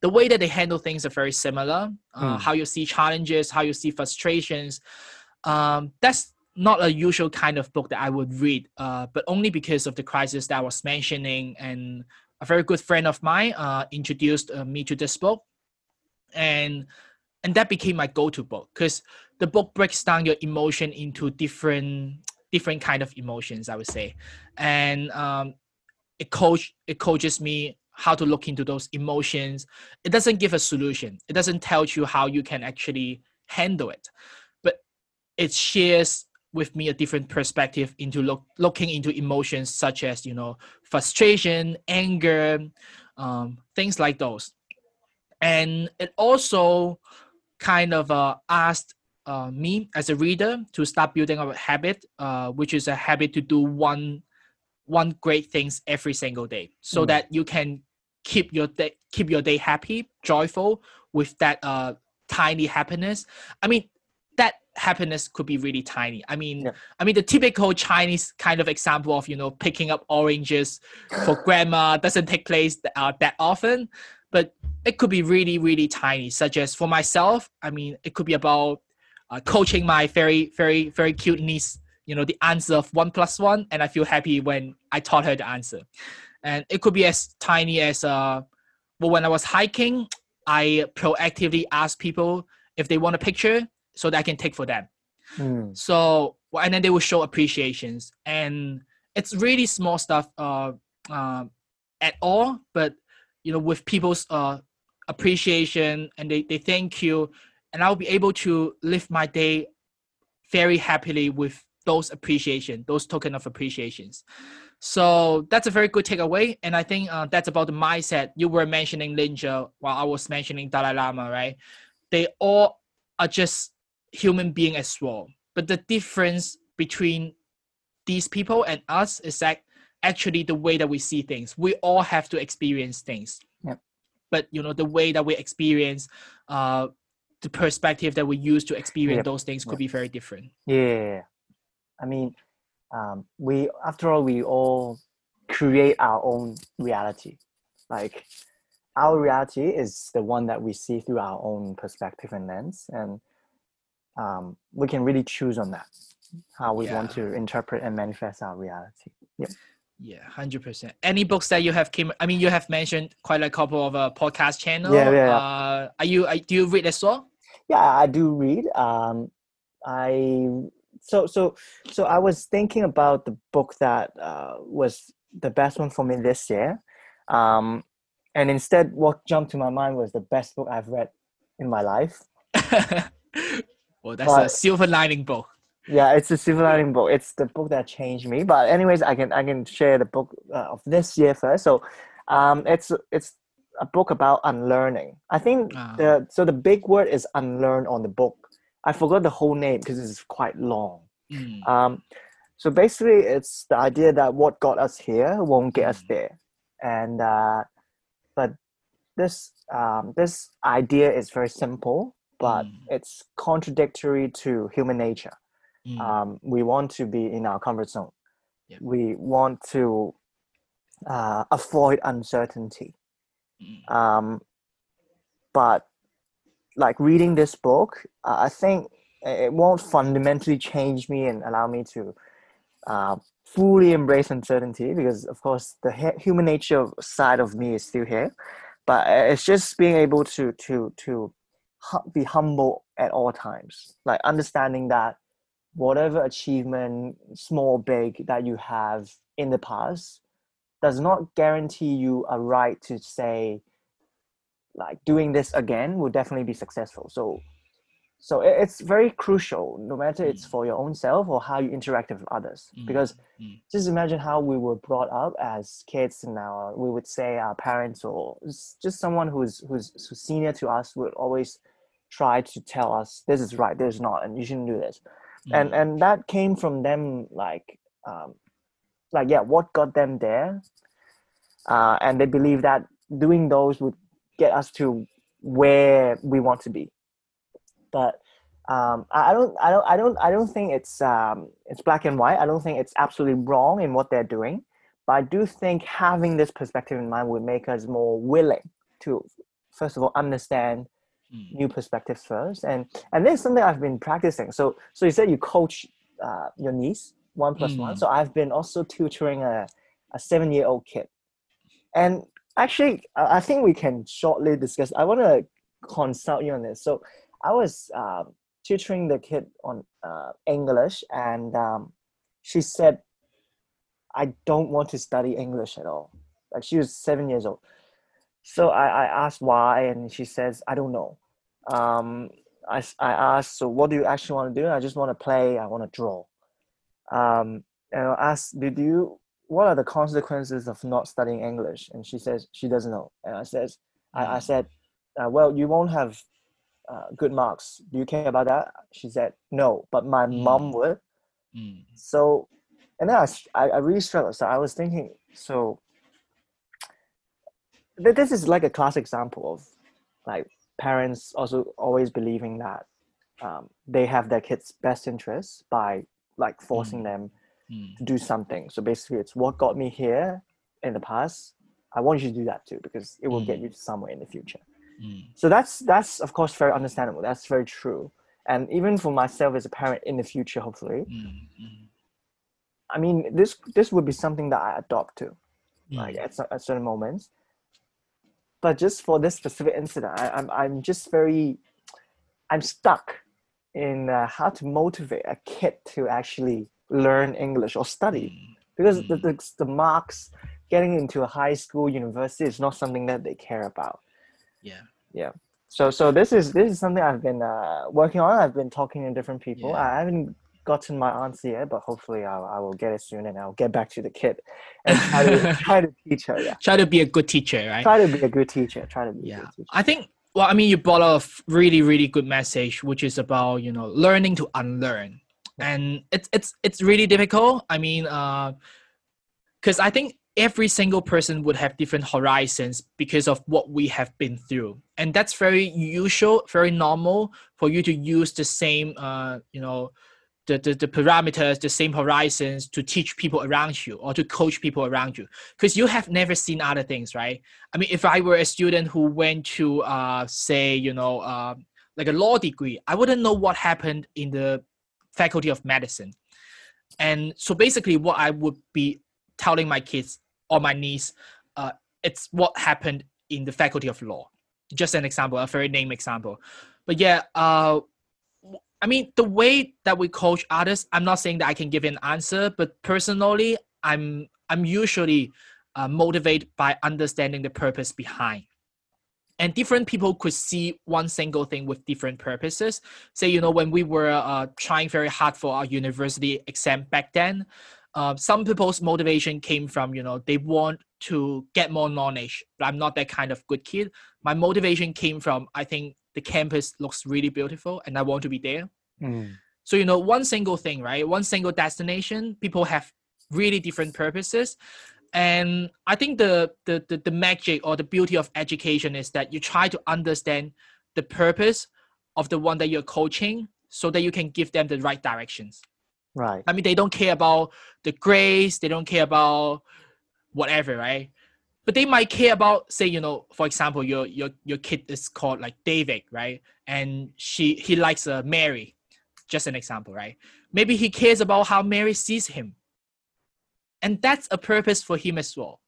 the way that they handle things are very similar. Uh, mm. How you see challenges, how you see frustrations. Um, that's not a usual kind of book that I would read, uh, but only because of the crisis that I was mentioning. And a very good friend of mine uh, introduced uh, me to this book, and and that became my go-to book because the book breaks down your emotion into different different kind of emotions i would say. And um, it coach it coaches me how to look into those emotions. It doesn't give a solution. It doesn't tell you how you can actually handle it. But it shares with me a different perspective into look, looking into emotions such as you know frustration anger um, things like those. And it also kind of uh, asked uh, me as a reader to start building up a habit, uh, which is a habit to do one one great things every single day, so mm. that you can keep your day keep your day happy, joyful with that uh, tiny happiness. I mean, that happiness could be really tiny. I mean, yeah. I mean the typical Chinese kind of example of you know picking up oranges for grandma doesn't take place uh, that often, but it could be really really tiny. Such as for myself, I mean, it could be about uh, coaching my very very very cute niece you know the answer of one plus one and i feel happy when i taught her the answer. And it could be as tiny as uh well when i was hiking i proactively ask people if they want a picture so that i can take for them. Mm. so and then they will show appreciations. And it's really small stuff uh, uh at all but you know with people's uh appreciation and they, they thank you and I'll be able to live my day very happily with those appreciation, those token of appreciations. So that's a very good takeaway, and I think uh, that's about the mindset. You were mentioning Ninja while I was mentioning Dalai Lama, right? They all are just human being as well, but the difference between these people and us is that actually the way that we see things. We all have to experience things. Yep. But you know the way that we experience uh, the perspective that we use to experience those things could be very different. Yeah, I mean, um, we after all we all create our own reality. Like our reality is the one that we see through our own perspective and lens, and um, we can really choose on that how we yeah. want to interpret and manifest our reality. Yep. Yeah, hundred percent. Any books that you have came? I mean, you have mentioned quite a couple of a uh, podcast channel. Yeah, yeah. yeah. Uh, are you? do you read as well? Yeah, I do read. Um, I so so so I was thinking about the book that uh, was the best one for me this year, um, and instead, what jumped to my mind was the best book I've read in my life. well, that's but, a silver lining book yeah it's a silver lining book it's the book that changed me but anyways i can i can share the book uh, of this year first so um it's it's a book about unlearning i think uh. the so the big word is unlearn on the book i forgot the whole name because it's quite long mm. um so basically it's the idea that what got us here won't get mm. us there and uh but this um this idea is very simple but mm. it's contradictory to human nature Mm. Um, we want to be in our comfort zone. We want to uh, avoid uncertainty. Mm. Um, but like reading this book, uh, I think it won't fundamentally change me and allow me to uh, fully embrace uncertainty because, of course, the human nature side of me is still here. But it's just being able to to to be humble at all times, like understanding that whatever achievement, small, big, that you have in the past does not guarantee you a right to say, like, doing this again will definitely be successful. So so it's very crucial no matter it's Mm. for your own self or how you interact with others Mm, because mm. just imagine how we were brought up as kids and now we would say our parents or just someone who's who's who's senior to us would always try to tell us this is right this is not and you shouldn't do this and and that came from them like um like yeah what got them there. Uh and they believe that doing those would get us to where we want to be. But um I, I don't i don't i don't i don't think it's um it's black and white. I don't think it's absolutely wrong in what they're doing. But i do think having this perspective in mind would make us more willing to first of all understand Mm. new perspectives first. And and this is something i've been practicing. So so you said you coach uh, your niece one plus one. Mm. so i've been also tutoring a, a seven year old kid. And actually i think we can shortly discuss i want to consult you on this. So i was um, tutoring the kid on uh, english and um, she said i don't want to study english at all. Like she was seven years old so I, I asked why, and she says, I don't know. Um, I, I asked, so what do you actually want to do? I just want to play, I want to draw. Um, and I asked, did you, what are the consequences of not studying English? And she says, she doesn't know. And I says, I, I Mm. said, uh, well, you won't have uh, good marks. Do you care about that? She said, no, but my mom Mm. would. Mm. So, and then I, I really struggled. So I was thinking, so this is like a classic example of like parents also always believing that um, they have their kids' best interests by like forcing Mm. them Mm. to do something. So basically, it's what got me here in the past. I want you to do that too because it will get Mm. you to somewhere in the future. Mm. So that's that's of course very understandable. That's very true. And even for myself as a parent in the future, hopefully, Mm. Mm. I mean, this this would be something that I adopt to, like at, at certain moments. But just for this specific incident, I, I'm I'm just very, I'm stuck in uh, how to motivate a kid to actually learn English or study Mm. because the, Mm. the the marks getting into a high school university is not something that they care about. Yeah. Yeah. So so this is this is something I've been uh, working on. I've been talking to different people. Yeah. I haven't gotten my answer yet, but hopefully I'll, I will get it soon and I'll get back to the kid and try to try to teach her. Yeah, Try to be a good teacher, right? try to be a good teacher. Try to be a yeah good teacher. i think well i mean you brought up a really really good message which is about you know learning to unlearn and it's it's it's really difficult i mean uh because i think every single person would have different horizons because of what we have been through and that's very usual very normal for you to use the same uh you know the, the, the parameters the same horizons to teach people around you or to coach people around you because you have never seen other things right I mean, if I were a student who went to, uh, say, you know, uh, like a law degree, I wouldn't know what happened in the faculty of medicine. And so basically, what I would be telling my kids or my niece, uh, it's what happened in the faculty of law. Just an example, a very name example. But yeah, uh, I mean, the way that we coach others, I'm not saying that I can give an answer, but personally, I'm I'm usually uh, motivated by understanding the purpose behind. And different people could see one single thing with different purposes. Say, you know, when we were uh, trying very hard for our university exam back then, uh, some people's motivation came from, you know, they want to get more knowledge. But I'm not that kind of good kid. My motivation came from, I think the campus looks really beautiful and I want to be there. Mm. So, you know, one single thing, right? One single destination, people have really different purposes. And I think the, the, the, the magic or the beauty of education is that you try to understand the purpose of the one that you're coaching so that you can give them the right directions. Right. I mean, they don't care about the grades, they don't care about whatever, right? But they might care about, say, you know, for example, your your your kid is called like David, right? And she he likes uh, Mary, just an example, right? Maybe he cares about how Mary sees him, and that's a purpose for him as well.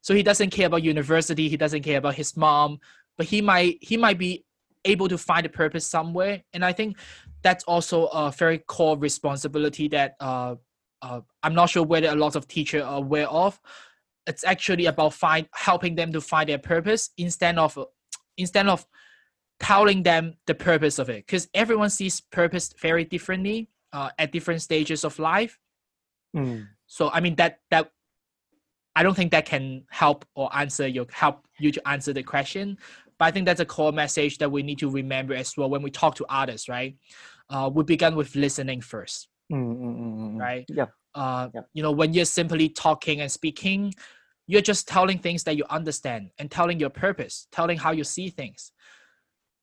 So he doesn't care about university, he doesn't care about his mom, but he might he might be able to find a purpose somewhere, and I think that's also a very core responsibility that uh, uh, I'm not sure whether a lot of teachers are aware of. It's actually about find helping them to find their purpose instead of instead of telling them the purpose of it because everyone sees purpose very differently uh, at different stages of life Mm. so i mean that that i don't think that can help or answer your help you to answer the question but i think that's a core message that we need to remember as well when we talk to others right uh, we begin with listening first Mm, mm, mm, mm, mm. right Yep. Uh, Yep. you know when you're simply talking and speaking you're just telling things that you understand and telling your purpose telling how you see things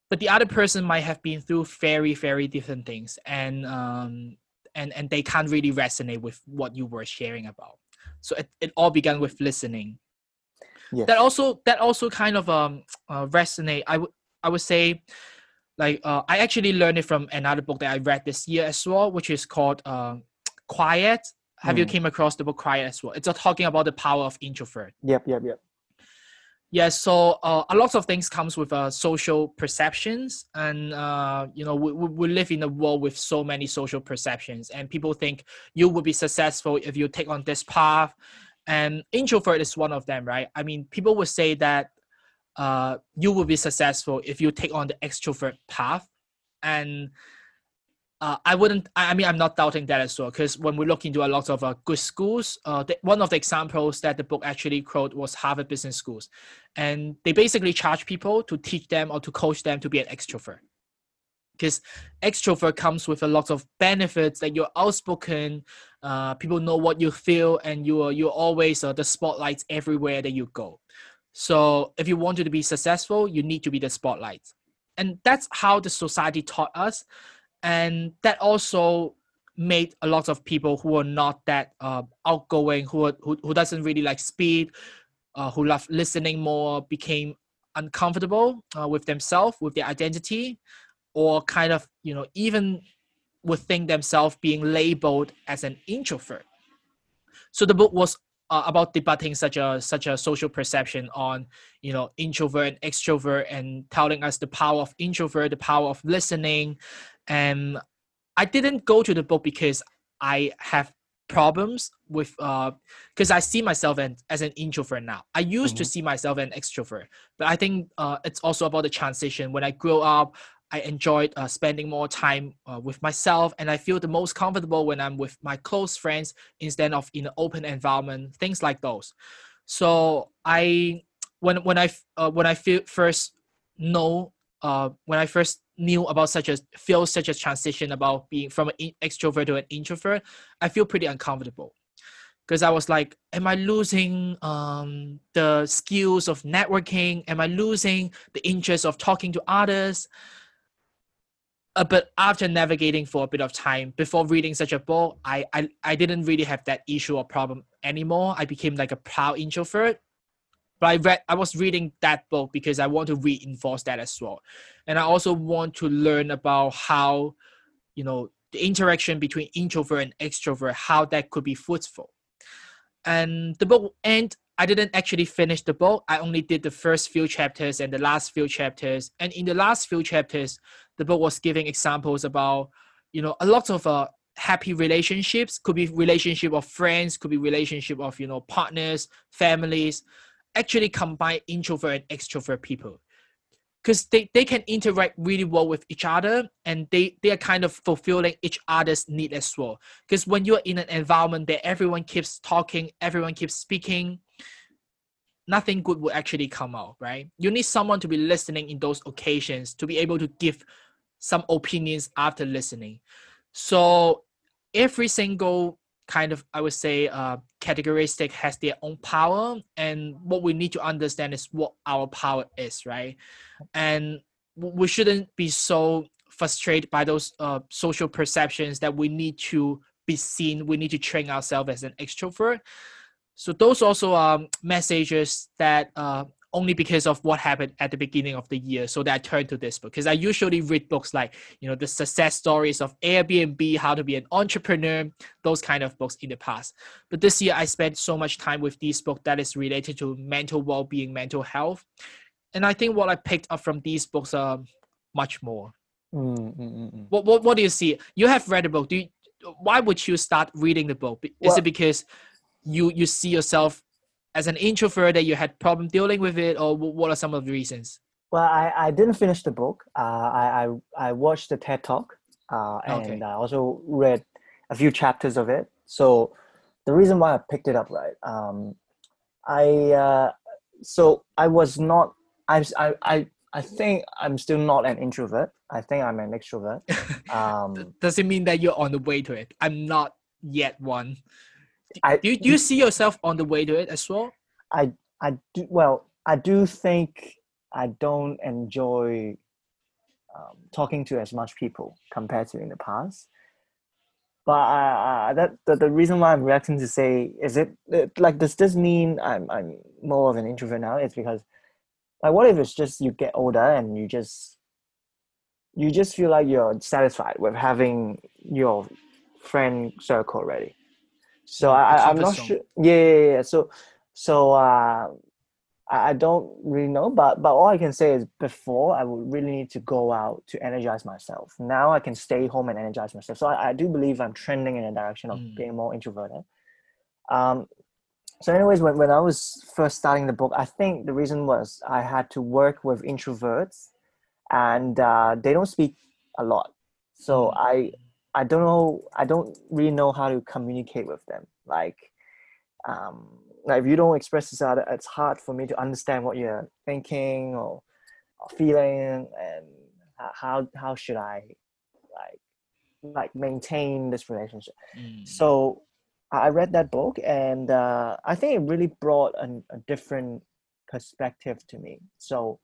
but the other person might have been through very very different things and um and and they can't really resonate with what you were sharing about so it, it all began with listening Yes. that also that also kind of um uh, resonate i would i would say like uh, i actually learned it from another book that i read this year as well which is called uh, quiet have you Mm. came across the book quiet as well it's talking about the power of introvert Yep. Yep. Yep. yeah so uh, a lot of things comes with uh, social perceptions and uh, you know we, we we live in a world with so many social perceptions and people think you will be successful if you take on this path and introvert is one of them right i mean people would say that uh, you will be successful if you take on the extrovert path and uh, I wouldn't. I mean, I'm not doubting that as well. Because when we look into a lot of uh, good schools, uh, the, one of the examples that the book actually quote was Harvard Business Schools, and they basically charge people to teach them or to coach them to be an extrovert. Because extrovert comes with a lot of benefits that you're outspoken, uh, people know what you feel, and you are you're always uh, the spotlights everywhere that you go. So if you want to be successful, you need to be the spotlight, and that's how the society taught us and that also made a lot of people who are not that uh, outgoing who, are, who who doesn't really like speed uh, who love listening more became uncomfortable uh, with themselves with their identity or kind of you know even would think themselves being labeled as an introvert. So the book was uh, about debating such a such a social perception on you know introvert and extrovert and telling us the power of introvert the power of listening and i didn't go to the book because i have problems with uh because i see myself an, as an introvert now. I used to Mhm. see myself an extrovert but i think uh, it's also about the transition. When i grew up i enjoyed uh, spending more time uh, with myself and i feel the most comfortable when i'm with my close friends instead of in an open environment things like those. So i when when i uh, when i feel first know uh when i first knew about such a feel such a transition about being from an extrovert to an introvert i feel pretty uncomfortable. Because i was like am i losing um the skills of networking? Am i losing the interest of talking to others? Uh, but after navigating for a bit of time before reading such a book I, I i didn't really have that issue or problem anymore. I became like a proud introvert but i read i was reading that book because i want to reinforce that as well. And i also want to learn about how you know the interaction between introvert and extrovert how that could be fruitful. And the book and i didn't actually finish the book. I only did the first few chapters and the last few chapters. And in the last few chapters the book was giving examples about you know a lot of uh, happy relationships. Could be relationship of friends could be relationship of you know partners families actually combine introvert and extrovert people. Because they, they can interact really well with each other and they, they are kind of fulfilling each other's need as well. Because when you're in an environment that everyone keeps talking everyone keeps speaking nothing good will actually come out right? You need someone to be listening in those occasions to be able to give some opinions after listening. So every single kind of i would say uh, categoristic has their own power and what we need to understand is what our power is right? And we shouldn't be so frustrated by those uh, social perceptions that we need to be seen we need to train ourselves as an extrovert. So those also are messages that uh, only because of what happened at the beginning of the year so that i turned to this book. Because i usually read books like you know the success stories of airbnb how to be an entrepreneur those kind of books in the past. But this year i spent so much time with these books that is related to mental well-being mental health. And i think what i picked up from these books are much more. Mm, mm, mm, mm. what, what, what do you see? You have read the book. Do you, why would you start reading the book? Is Well- it because you you see yourself as an introvert that you had problem dealing with it or what are some of the reasons Well, I, I didn't finish the book. Uh, I, I I watched the TED Talk, uh, and Okay. I also read a few chapters of it. So the reason why I picked it up, right? Um, I uh, so I was not. I I I I think I'm still not an introvert. I think I'm an extrovert. Um, Does it mean that you're on the way to it? I'm not yet one. I Do you, do you see yourself on the way to it as well? I I do well. I do think I don't enjoy um, talking to as much people compared to in the past. But I, that the, the reason why I'm reacting to say is it, it like does this mean I'm I'm more of an introvert now? It's because like what if it's just you get older and you just you just feel like you're satisfied with having your friend circle already. So I, I'm not zone. sure. Yeah, yeah, yeah. So so uh, I I don't really know, but but all I can say is before I would really need to go out to energize myself. Now I can stay home and energize myself. So I, I do believe I'm trending in a direction of Mm. being more introverted. Um, so anyways, when, when I was first starting the book, I think the reason was I had to work with introverts and uh, they don't speak a lot. So Mm. I I don't know I don't really know how to communicate with them. Like um like if you don't express this out, it's hard for me to understand what you're thinking or, or feeling and how how should I like like maintain this relationship. Mm. So I I read that book and uh, I think it really brought an, a different perspective to me. So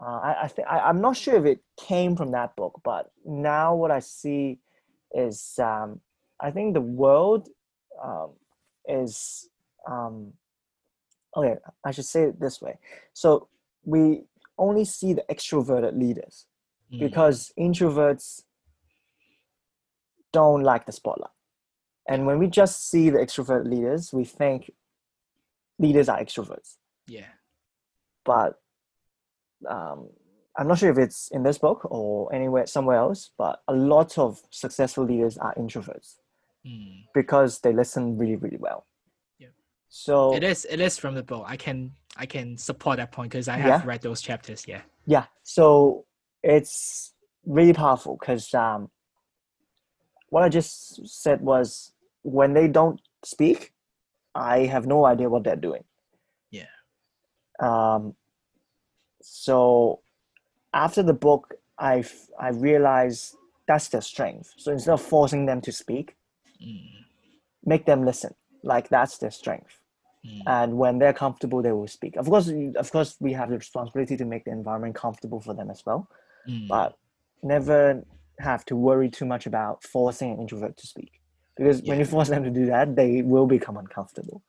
uh, I, I think I'm not sure if it came from that book, but now what I see is um, I think the world um, is um, okay. I should say it this way. So we only see the extroverted leaders Mm. because introverts don't like the spotlight. And when we just see the extrovert leaders, we think leaders are extroverts. yeah. But um, I'm not sure if it's in this book or anywhere somewhere else, but a lot of successful leaders are introverts Mm. because they listen really, really well. Yeah. So It is. It is from the book. I can. I can support that point because I have Yeah. read those chapters. Yeah. yeah so it's really powerful because um, what i just said was when they don't speak i have no idea what they're doing Yeah. um, so after the book i i realized that's their strength. So instead of forcing them to speak Mm. make them listen. Like that's their strength. Mm. and when they're comfortable they will speak. Of course of course we have the responsibility to make the environment comfortable for them as well. Mm. but never have to worry too much about forcing an introvert to speak. Because when you force them to do that they will become uncomfortable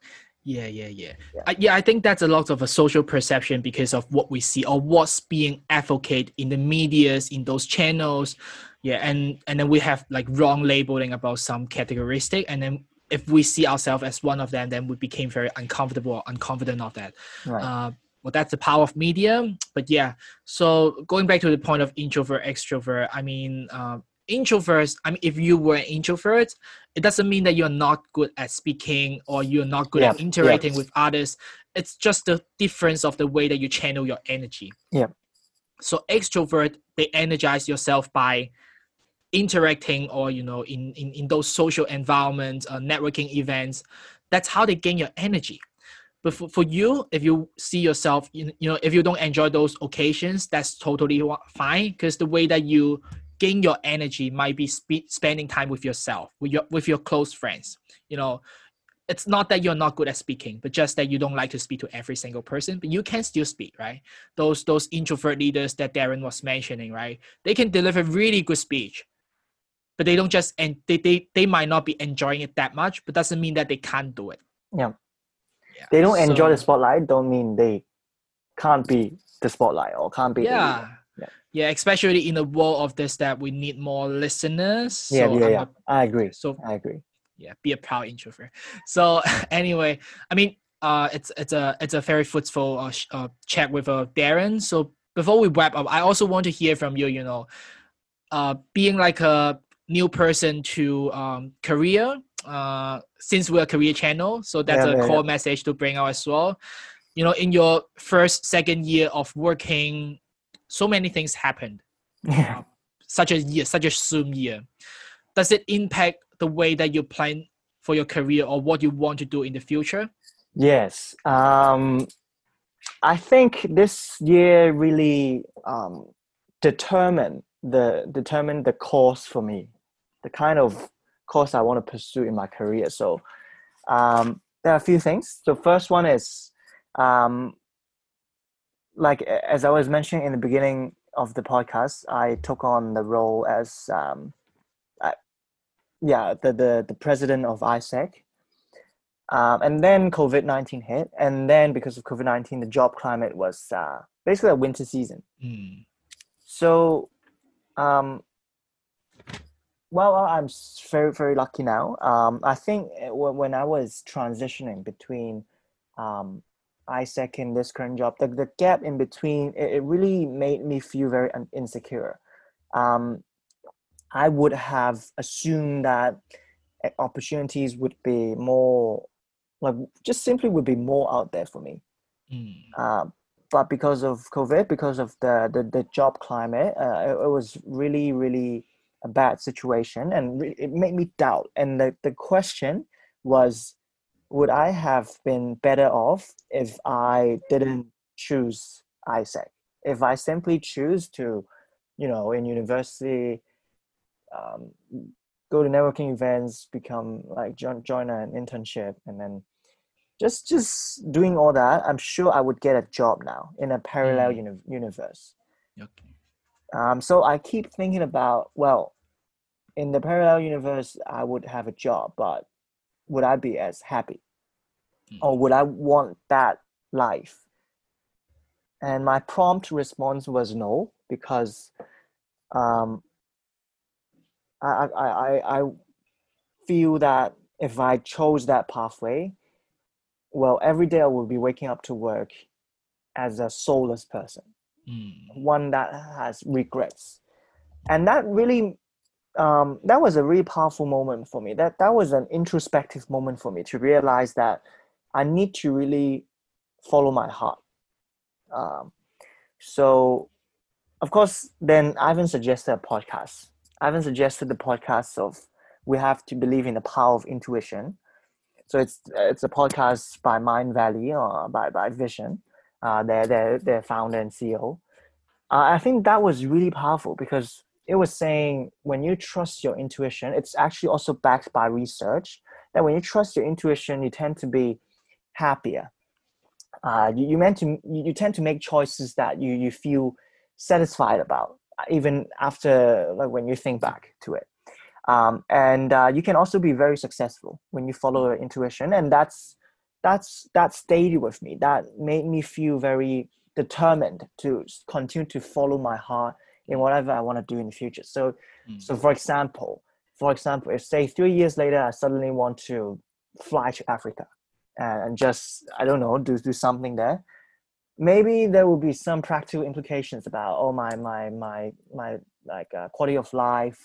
Yeah, yeah, yeah. Yeah. I, yeah, I think that's a lot of a social perception because of what we see or what's being advocated in the medias, in those channels. Yeah, and and then we have like wrong labeling about some categoristic, and then if we see ourselves as one of them, then we became very uncomfortable or unconfident of that. right Uh, well, that's the power of media. But yeah, so going back to the point of introvert, extrovert, I mean, uh, introverts, I mean, if you were an introvert, it doesn't mean that you're not good at speaking or you're not good Yeah, at yeah. interacting with others. It's just the difference of the way that you channel your energy. Yeah. So extrovert, they energize yourself by interacting or you know in in, in those social environments uh, networking events that's how they gain your energy but for, for you if you see yourself you, you know if you don't enjoy those occasions that's totally fine because the way that you gain your energy might be spe- spending time with yourself with your with your close friends. You know it's not that you're not good at speaking but just that you don't like to speak to every single person but you can still speak right? Those those introvert leaders that darren was mentioning right? They can deliver really good speech but they don't just and they, they they might not be enjoying it that much but doesn't mean that they can't do it. Yeah. yeah they don't enjoy the spotlight don't mean they can't be the spotlight or can't be yeah. Yeah. especially in the world of this that we need more listeners. Yeah so yeah, I'm yeah. a- i agree. so i agree. Yeah be a proud introvert. So anyway i mean uh it's it's a it's a very fruitful uh, uh chat with uh darren. So before we wrap up i also want to hear from you you know uh being like a new person to um career uh since we're a career channel so that's Yeah, a yeah, core message to bring out as well. You know in your first second year of working so many things happened Yeah. uh, such a year such a zoom year does it impact the way that you plan for your career or what you want to do in the future Yes. Um, I think this year really um, determined the determined the course for me, the kind of course I want to pursue in my career. So um, there are a few things. The first one is um, like as I was mentioning in the beginning of the podcast, I took on the role as um, I, yeah the, the the president of AIESEC. Um, and then COVID 19 hit. And then because of COVID 19, the job climate was uh, basically a winter season. Mm, So, um, well, I'm very, very lucky now. Um, I think uh, when when I was transitioning between um, AIESEC second this current job, the, the gap in between, it, it really made me feel very insecure. Um, I would have assumed that uh, opportunities would be more, like, just simply would be more out there for me. mm, Uh, but because of COVID, because of the the, the job climate, uh, it, it was really really a bad situation, and re- it made me doubt. And the the question was, would I have been better off if I didn't choose AIESEC? If I simply choose to, you know, in university, um, go to networking events, become like join join an internship, and then just just doing all that, I'm sure I would get a job now in a parallel Mm. uni- universe. okay Um, so I keep thinking about well, in the parallel universe, I would have a job, but would I be as happy, Mm. or would I want that life? And my prompt response was no, because um, I, I, I, I feel that if I chose that pathway, well, every day I will be waking up to work as a soulless person, Mm, one that has regrets. And that really, um, that was a really powerful moment for me. That, that was an introspective moment for me to realize that I need to really follow my heart. Um, so, of course, then Ivan suggested a podcast. Ivan suggested the podcast of we have to believe in the power of intuition. So it's it's a podcast by Mindvalley or by by Vishen, uh, their their their founder and CEO. Uh, I think that was really powerful because it was saying when you trust your intuition, it's actually also backed by research that when you trust your intuition, you tend to be happier. Uh, you, you meant to you, you tend to make choices that you you feel satisfied about even after like when you think back to it um, and uh, you can also be very successful when you follow your intuition and that's that's that stayed with me that made me feel very determined to continue to follow my heart in whatever i want to do in the future. So Mm. so for example for example if say three years later i suddenly want to fly to africa and, just i don't know do, do something there maybe there will be some practical implications about oh my my my my like uh, quality of life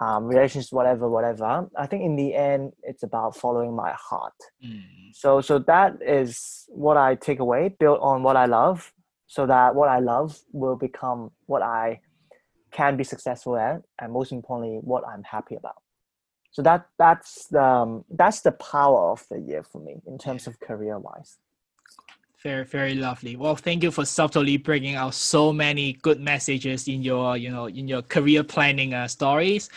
um, relationships whatever whatever. I think in the end it's about following my heart. Mm, so so that is what i take away build on what i love so that what i love will become what i can be successful at and most importantly what i'm happy about. So that that's the um, that's the power of the year for me in terms of career wise very very lovely. Well thank you for subtly bringing out so many good messages in your you know in your career planning uh, stories.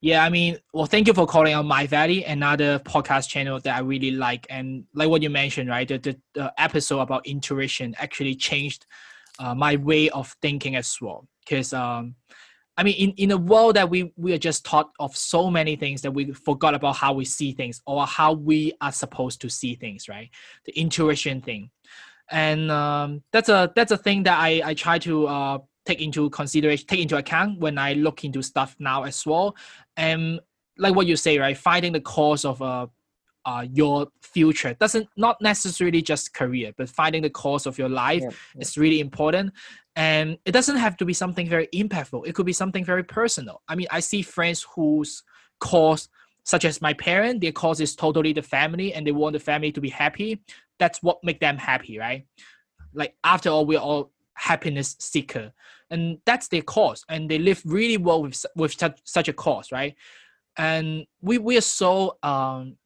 Yeah i mean well thank you for calling out Mindvalley another podcast channel that i really like. And like what you mentioned right the, the, episode about intuition actually changed uh, my way of thinking as well because um I mean, in, in a world that we, we are just taught of so many things that we forgot about how we see things or how we are supposed to see things, right? The intuition thing, and um, that's a that's a thing that I, I try to uh, take into consideration, take into account when I look into stuff now as well. And like what you say, right? Finding the cause of uh, uh, your future doesn't not necessarily just career, but finding the cause of your life Yeah, yeah. is really important. And it doesn't have to be something very impactful. It could be something very personal. I mean, I see friends whose cause, such as my parent, their cause is totally the family, and they want the family to be happy. that's what make them happy right like after all we're all happiness seeker and that's their cause and they live really well with with such, such a cause right and we we are so um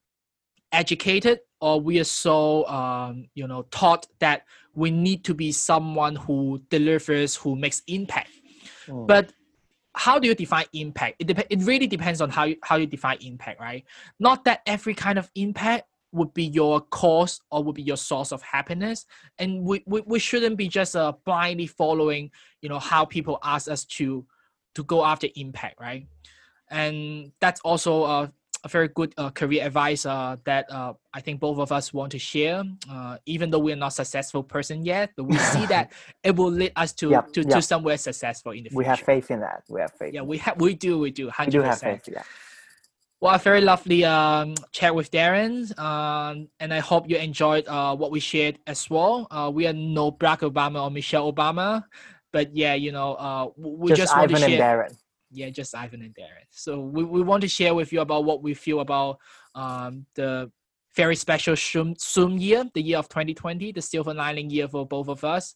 educated or we are so um you know taught that we need to be someone who delivers who makes impact. Mm. but how do you define impact? It, dep- it really depends on how you, how you define impact right? Not that every kind of impact would be your cause or would be your source of happiness and we, we, we shouldn't be just uh, blindly following you know how people ask us to to go after impact right? And that's also a, a very good uh, career advice uh, that uh, I think both of us want to share. Uh, even though we're not successful person yet, but we see that it will lead us to yep, to, yep. to somewhere successful in the future. We have faith in that. We have faith. Yeah, we have we do we do hundred percent. We do have faith. Yeah. Well, a very lovely um, chat with Darren, um, and I hope you enjoyed uh, what we shared as well. Uh, we are no Barack Obama or Michelle Obama, but yeah, you know, uh, we just, just want to share. And Darren. Yeah, just Ivan and Darren. So we, we want to share with you about what we feel about um, the very special Zoom, Zoom year, the year of 2020, the silver lining year for both of us.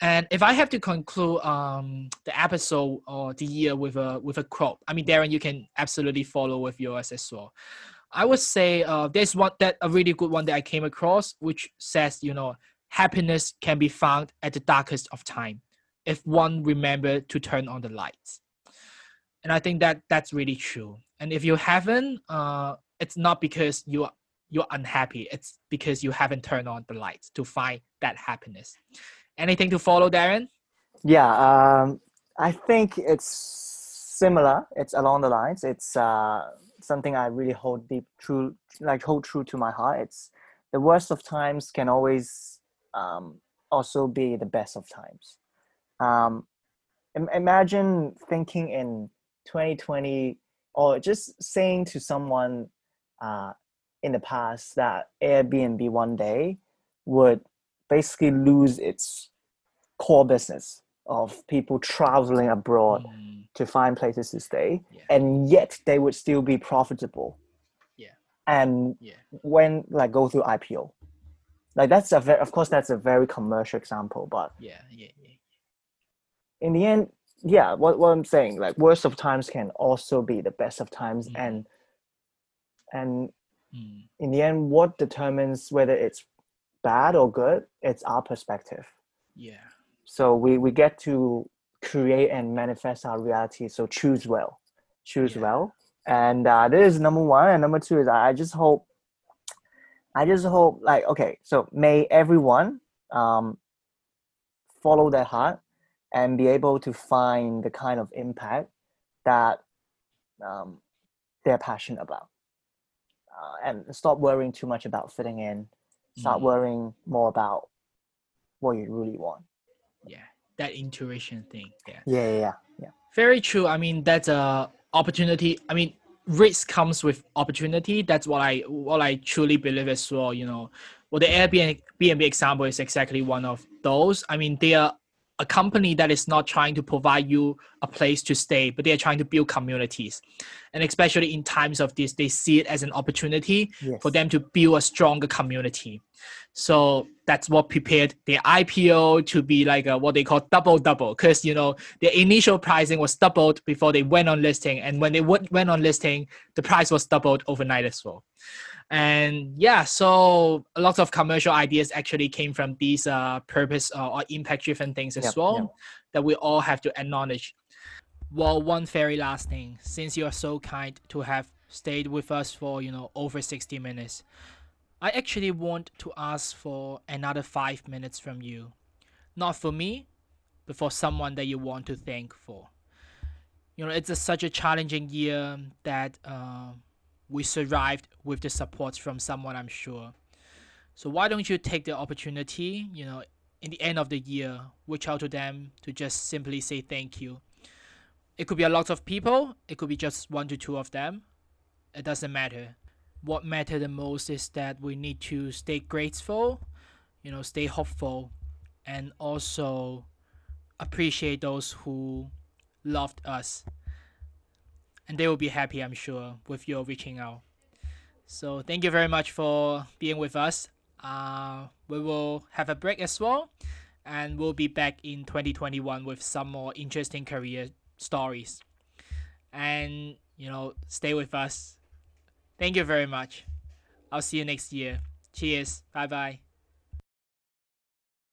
And if I have to conclude um, the episode or the year with a with a quote, I mean, Darren, you can absolutely follow with yours as well. I would say uh, there's one that a really good one that I came across, which says, you know, happiness can be found at the darkest of time if one remember to turn on the lights. And I think that that's really true. And if you haven't, uh, it's not because you you're unhappy. It's because you haven't turned on the lights to find that happiness. Anything to follow, Darren? Yeah, um, I think it's similar. It's along the lines. It's uh, something I really hold deep, true, like hold true to my heart. It's the worst of times can always um, also be the best of times. Um, imagine thinking in 2020 or just saying to someone uh, in the past that Airbnb one day would basically lose its core business of people traveling abroad mm. to find places to stay yeah. and yet they would still be profitable yeah and yeah. when like go through ipo like that's a very of course that's a very commercial example but yeah yeah, yeah. in the end yeah what, what i'm saying like worst of times can also be the best of times mm. and and mm. in the end what determines whether it's bad or good it's our perspective yeah so we we get to create and manifest our reality so choose well choose yeah. well and uh, this is number one and number two is i just hope i just hope like okay so may everyone um, follow their heart and be able to find the kind of impact that um, they're passionate about. Uh, and stop worrying too much about fitting in. Start mm. worrying more about what you really want. Yeah that intuition thing yeah. Yeah yeah yeah very true i mean that's a opportunity i mean risk comes with opportunity that's what i what i truly believe as well you know. Well the airbnb example is exactly one of those i mean they are a company that is not trying to provide you a place to stay, but they're trying to build communities. And especially in times of this, they see it as an opportunity yes. for them to build a stronger community. So that's what prepared their IPO to be like a, what they call double double, because you know their initial pricing was doubled before they went on listing, and when they went on listing, the price was doubled overnight as well and yeah so a lot of commercial ideas actually came from these uh, purpose uh, or impact driven things as yep, well yep. that we all have to acknowledge. Well one very last thing. Since you are so kind to have stayed with us for you know over 60 minutes i actually want to ask for another five minutes from you. Not for me but for someone that you want to thank for. You know it's a, such a challenging year that uh, we survived with the support from someone, I'm sure. So why don't you take the opportunity, you know, in the end of the year, reach out to them to just simply say thank you. It could be a lot of people, it could be just one to two of them. It doesn't matter. What matters the most is that we need to stay grateful, you know, stay hopeful, and also appreciate those who loved us and they will be happy, I'm sure, with your reaching out. So thank you very much for being with us. uh, we will have a break as well, and we'll be back in 2021 with some more interesting career stories. And you know, stay with us. Thank you very much. I'll see you next year. Cheers. Bye bye.